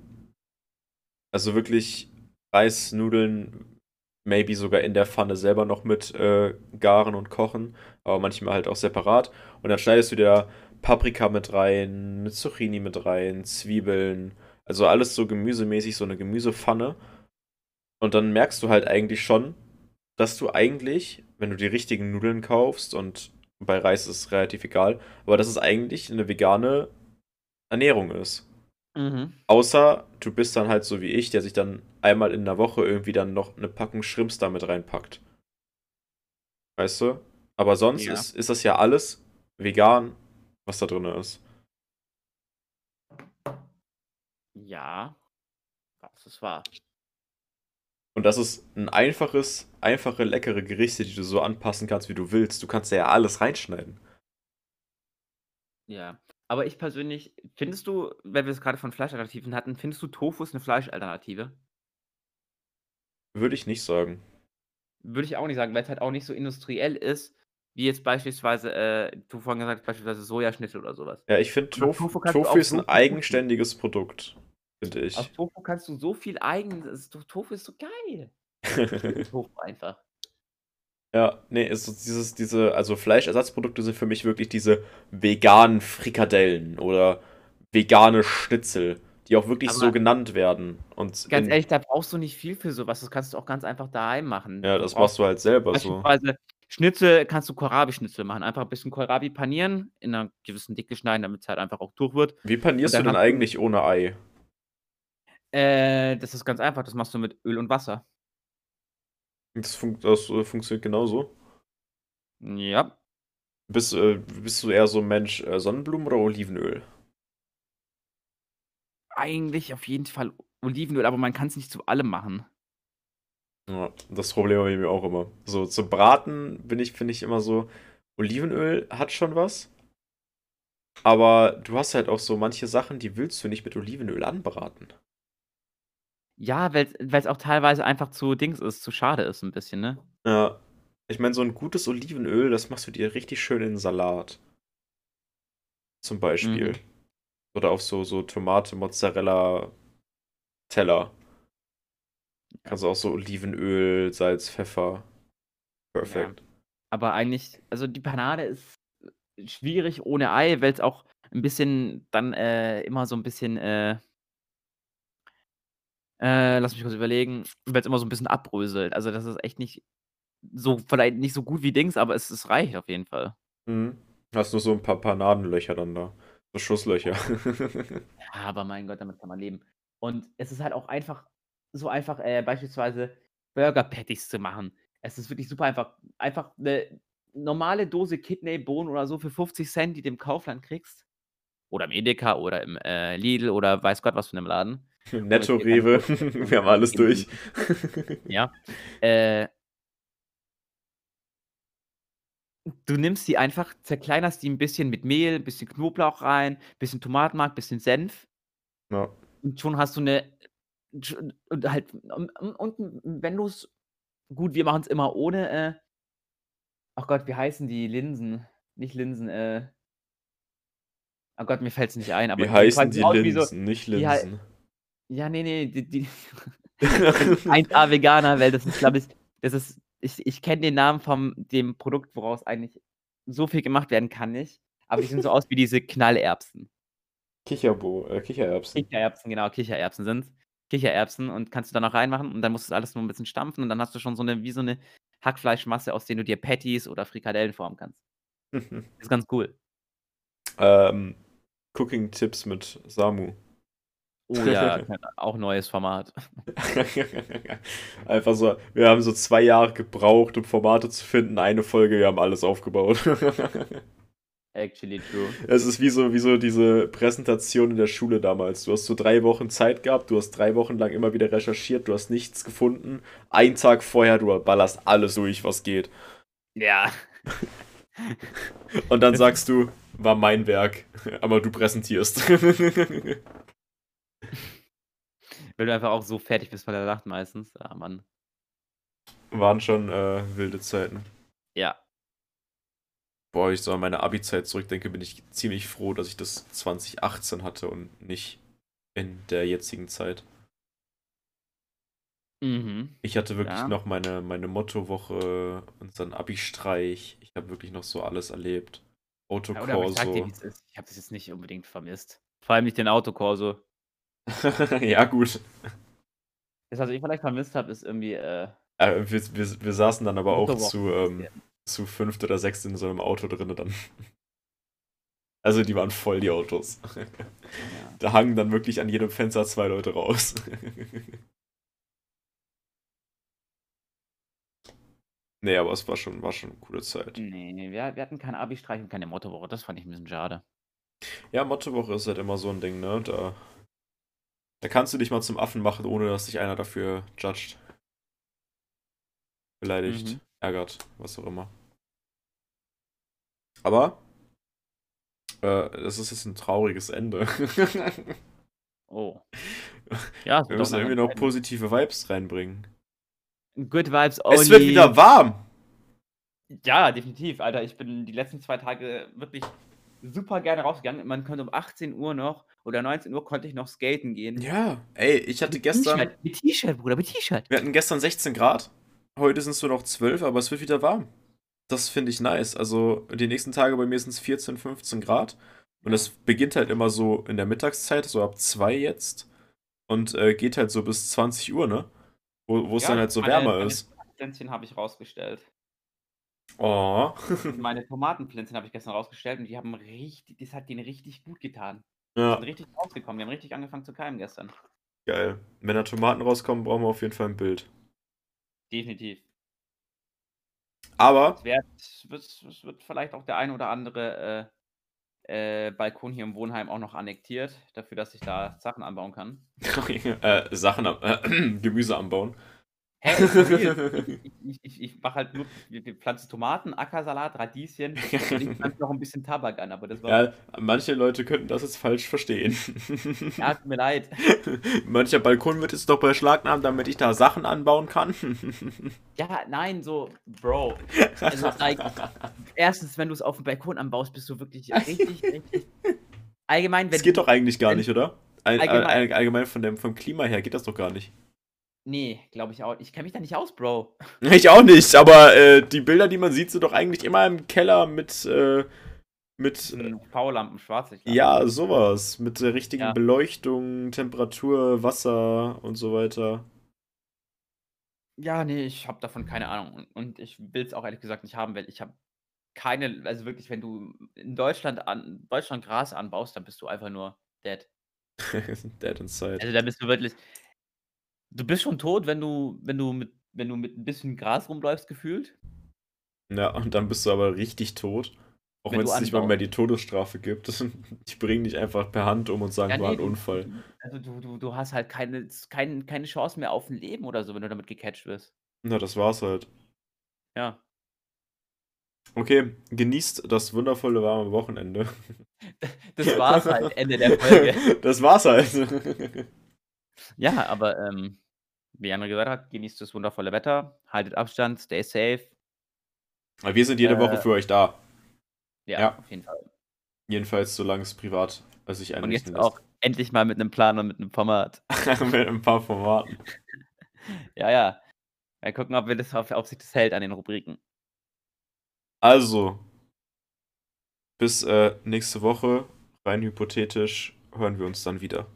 Also, wirklich Reis, Nudeln, maybe sogar in der Pfanne selber noch mit, äh, garen und kochen, aber manchmal halt auch separat. Und dann schneidest du dir da Paprika mit rein, 'ne Zucchini mit rein, Zwiebeln, also alles so gemüsemäßig, so 'ne Gemüsepfanne. Und dann merkst du halt eigentlich schon, dass du eigentlich, wenn du die richtigen Nudeln kaufst und bei Reis ist es relativ egal, aber dass es eigentlich 'ne vegane Ernährung ist. Mhm. Außer du bist dann halt so wie ich, der sich dann einmal in 'ner Woche irgendwie dann noch 'ne Packung Shrimps da mit reinpackt. Weißt du? Aber sonst Ja. ist ist das ja alles vegan, was da drinne ist. Ja, das ist wahr. Und das ist ein einfaches, einfache, leckere Gerichte, die du so anpassen kannst, wie du willst. Du kannst ja alles reinschneiden. Ja. Aber ich persönlich, findest du, weil wir es gerade von Fleischalternativen hatten, findest du Tofu ist eine Fleischalternative? Würde ich nicht sagen. Würde ich auch nicht sagen, weil es halt auch nicht so industriell ist, wie jetzt beispielsweise, äh, du vorhin gesagt hast, beispielsweise Sojaschnitzel oder sowas. Ja, ich finde Tofu, Tofu Tofu ist ein eigenständiges Produkt, finde ich. Aus Tofu kannst du so viel eigen Tofu ist so geil. Tofu einfach. Ja, nee, ist so dieses, diese, also Fleischersatzprodukte sind für mich wirklich diese veganen Frikadellen oder vegane Schnitzel, die auch wirklich so Aber genannt werden. Und ganz ehrlich, da brauchst du nicht viel für so was. Das kannst du auch ganz einfach daheim machen. ja, das machst du halt selber so. beispielsweise Schnitzel kannst du Kohlrabi-Schnitzel machen. Einfach 'n bisschen Kohlrabi panieren, in 'ner gewissen Dicke schneiden, damit's halt einfach auch durch wird. Wie panierst du denn eigentlich ohne Ei? Äh, das ist ganz einfach. Das machst du mit Öl und Wasser. Das funkt das, äh, funktioniert genauso? Ja. Bist, äh bist du eher so 'n Mensch, äh, Sonnenblumen oder Olivenöl? Eigentlich auf jeden Fall Olivenöl, aber man kann's nicht zu allem machen. Ja, das Problem habe ich mir auch immer. So zum Braten bin ich finde ich immer so, Olivenöl hat schon was, aber du hast halt auch so manche Sachen, die willst du nicht mit Olivenöl anbraten. Ja, weil's weil's auch teilweise einfach zu Dings ist, zu schade ist 'n bisschen, ne? Ja. Ich meine, so 'n gutes Olivenöl, das machst du dir richtig schön in Salat. Zum Beispiel. Mhm. Oder auf so so Tomate, Mozzarella Teller. Ja. Kannst du auch so Olivenöl, Salz, Pfeffer. Ja. Perfekt. Aber eigentlich also die Panade ist schwierig ohne Ei, weil's auch 'n bisschen dann, äh, immer so 'n bisschen, äh äh, lass mich kurz überlegen, weil's immer so 'n bisschen abbröselt. Also, das ist echt nicht so vielleicht nicht so gut wie Dings, aber es es reicht auf jeden Fall. Mhm. Hast nur so 'n paar Panadenlöcher dann da. So Schusslöcher. Ja, aber mein Gott, damit kann man leben. Und es ist halt auch einfach so einfach, äh, beispielsweise Burger Patties zu machen. Es ist wirklich super einfach. Einfach 'ne normale Dose Kidneybohnen oder so für 50 die du im Kaufland kriegst oder im Edeka oder im, äh, Lidl oder weiß Gott was für 'nem Laden. Netto, Rewe, wir haben alles geben durch. Ja, äh Du nimmst die einfach, zerkleinerst die 'n bisschen mit Mehl, bisschen Knoblauch rein, bisschen Tomatenmark, bisschen Senf. Ja. Und schon hast du 'ne sch und halt und wenn du's gut, wir machen's immer ohne, äh ach Gott, wie heißen die Linsen? Nicht Linsen, äh Oh Gott, mir fällt's nicht ein, aber Wie die heißen die wie so Linsen, nicht die Linsen. Ja, ne, ne, die die 1A Veganer, weil das ist, glaube ich das ist ich ich kenne den Namen vom dem Produkt, woraus eigentlich so viel gemacht werden kann, nicht, aber die sehen so aus wie diese Knallerbsen. Kicherbo äh, Kichererbsen. Kichererbsen, genau, Kichererbsen sind's. Kichererbsen und kannst du da noch reinmachen und dann musst du das alles nur 'n bisschen stampfen und dann hast du schon so 'ne wie so 'ne Hackfleischmasse, aus denen du dir Patties oder Frikadellen formen kannst. Ist ganz cool. Ähm, Cooking-Tipps mit Samu. Oh ja, auch neues Format. Einfach so wir haben so 2 Jahre gebraucht, um Formate zu finden. Eine Folge, wir haben alles aufgebaut. Actually true. Es ist wie so wie so diese Präsentation in der Schule damals. Du hast so 3 Wochen Zeit gehabt, du hast 3 Wochen lang immer wieder recherchiert, du hast nichts gefunden. Einen Tag vorher, du ballerst alles durch, was geht. Ja. Und dann sagst du: „War mein Werk“, aber du präsentierst. Weil du einfach auch so fertig bist von der Nacht meistens. Ah, Mann. Waren schon, äh, wilde Zeiten. Ja. Boah, ich so an meine Abi-Zeit zurückdenke, bin ich ziemlich froh, dass ich das 2018 hatte und nicht in der jetzigen Zeit. Mhm. Ich hatte wirklich Ja. noch meine meine Mottowoche, unseren Abi-Streich. Ich habe wirklich noch so alles erlebt. Ja, ich dir, Autokorso. wie's ist, ich habe das jetzt nicht unbedingt vermisst. Vor allem nicht den Autokorso. Ja, gut. Das, was ich vielleicht vermisst habe, ist irgendwie, äh Äh, wir wir wir saßen dann aber auch zu, ähm zu 5. oder 6. in so 'nem Auto drinne dann. Also, die waren voll, die Autos. Ja. Da hangen dann wirklich an jedem Fenster 2 Leute raus. Ne, aber es war schon war schon 'ne coole Zeit. Ne, ne, wir wir hatten keinen Abi-Streich und keine Mottowoche. Das fand ich 'n bisschen schade. Ja, Mottowoche ist halt immer so 'n Ding, ne? Da da kannst du dich mal zum Affen machen, ohne dass dich einer dafür judgt. beleidigt, Mhm. ärgert, was auch immer. Aber äh, das ist jetzt ein trauriges Ende. Oh. Ja, Wir müssen irgendwie noch positive Vibes reinbringen. Good Vibes only. Es wird wieder warm. Ja, definitiv, Alter. Ich bin die letzten zwei Tage wirklich super gerne rausgegangen. Man konnte um 18 Uhr noch oder 19 Uhr konnte ich noch skaten gehen. Ja, ey, ich hatte Mit gestern, T-Shirt, mit T-Shirt, Bruder, mit T-Shirt. wir hatten gestern 16 Grad. Heute sind es nur noch 12, aber es wird wieder warm. Das finde ich nice. Also die nächsten Tage bei mir sind es 14, 15 Grad. Und es beginnt halt immer so in der Mittagszeit, so ab 2 jetzt. Und äh, geht halt so bis 20 Uhr, ne? Wo wo es dann halt so meine- wärmer meine ist. Pflänzchen habe ich rausgestellt. Oh. Meine Tomatenpflänzchen habe ich gestern rausgestellt und die haben richtig, das hat denen richtig gut getan. Die ja, sind richtig rausgekommen, die haben richtig angefangen zu keimen gestern. geil. Wenn da Tomaten rauskommen, brauchen wir auf jeden Fall ein Bild. Definitiv. Aber Es wird, es wird, vielleicht auch der ein oder andere äh, äh, Balkon hier im Wohnheim auch noch annektiert, dafür, dass ich da Sachen anbauen kann. äh, Sachen, am- äh, Gemüse anbauen. Hä? for real. ich ich, ich, ich mache halt nur, pflanzen Tomaten, Ackersalat, Radieschen und ich pflanze noch ein bisschen Tabak an, aber das war. Ja, manche Leute könnten das jetzt falsch verstehen. Ja, tut mir leid. Mancher Balkon wird jetzt doch beschlagnahmt, damit ich da Sachen anbauen kann. Ja, nein, so, Bro. Also, like, erstens, wenn du es auf dem Balkon anbaust, bist du wirklich richtig, richtig. Allgemein, wenn das geht du, doch eigentlich gar wenn- nicht, oder? All, Allgemein- all, all, allgemein von dem, vom Klima her geht das doch gar nicht. Nee, glaube ich auch. Ich kenne mich da nicht aus, Bro. Ich auch nicht, aber äh, die Bilder, die man sieht, sind doch eigentlich immer im Keller mit, äh, mit Hm, V-Lampen, Schwarzlicht. ja, sowas. Mit der richtigen Ja. Beleuchtung, Temperatur, Wasser und so weiter. Ja, nee, ich habe davon keine Ahnung. Und, und ich will es auch ehrlich gesagt nicht haben, weil ich habe keine, also wirklich, wenn du in Deutschland an Deutschland Gras anbaust, dann bist du einfach nur dead. Dead inside. Also da bist du wirklich. Du bist schon tot, wenn du, wenn du mit, wenn du mit ein bisschen Gras rumläufst, gefühlt. Ja, und dann bist du aber richtig tot. Auch Wenn es nicht mal mehr die Todesstrafe gibt. Die bringen dich einfach per Hand um und sagen, Ja, war nee, ein du, Unfall. also du, du, du hast halt keine, kein, keine Chance mehr auf ein Leben oder so, wenn du damit gecatcht wirst. Na, das war's halt. Ja. Okay, genießt das wundervolle warme Wochenende. Das war's halt, Ende der Folge. Das war's halt. Ja, aber ähm, wie André gesagt hat, genießt das wundervolle Wetter, haltet Abstand, stay safe. Wir sind jede Äh, Woche für euch da. Ja, Ja. auf jeden Fall. Jedenfalls, solange es privat äh, sich Und jetzt auch endlich mal mit einem Plan und mit einem Format. lässt. Mit ein paar Formaten. Ja, ja. Mal gucken, ob, wir das, ob, ob sich das hält an den Rubriken. Also, bis äh, nächste Woche, rein hypothetisch, hören wir uns dann wieder.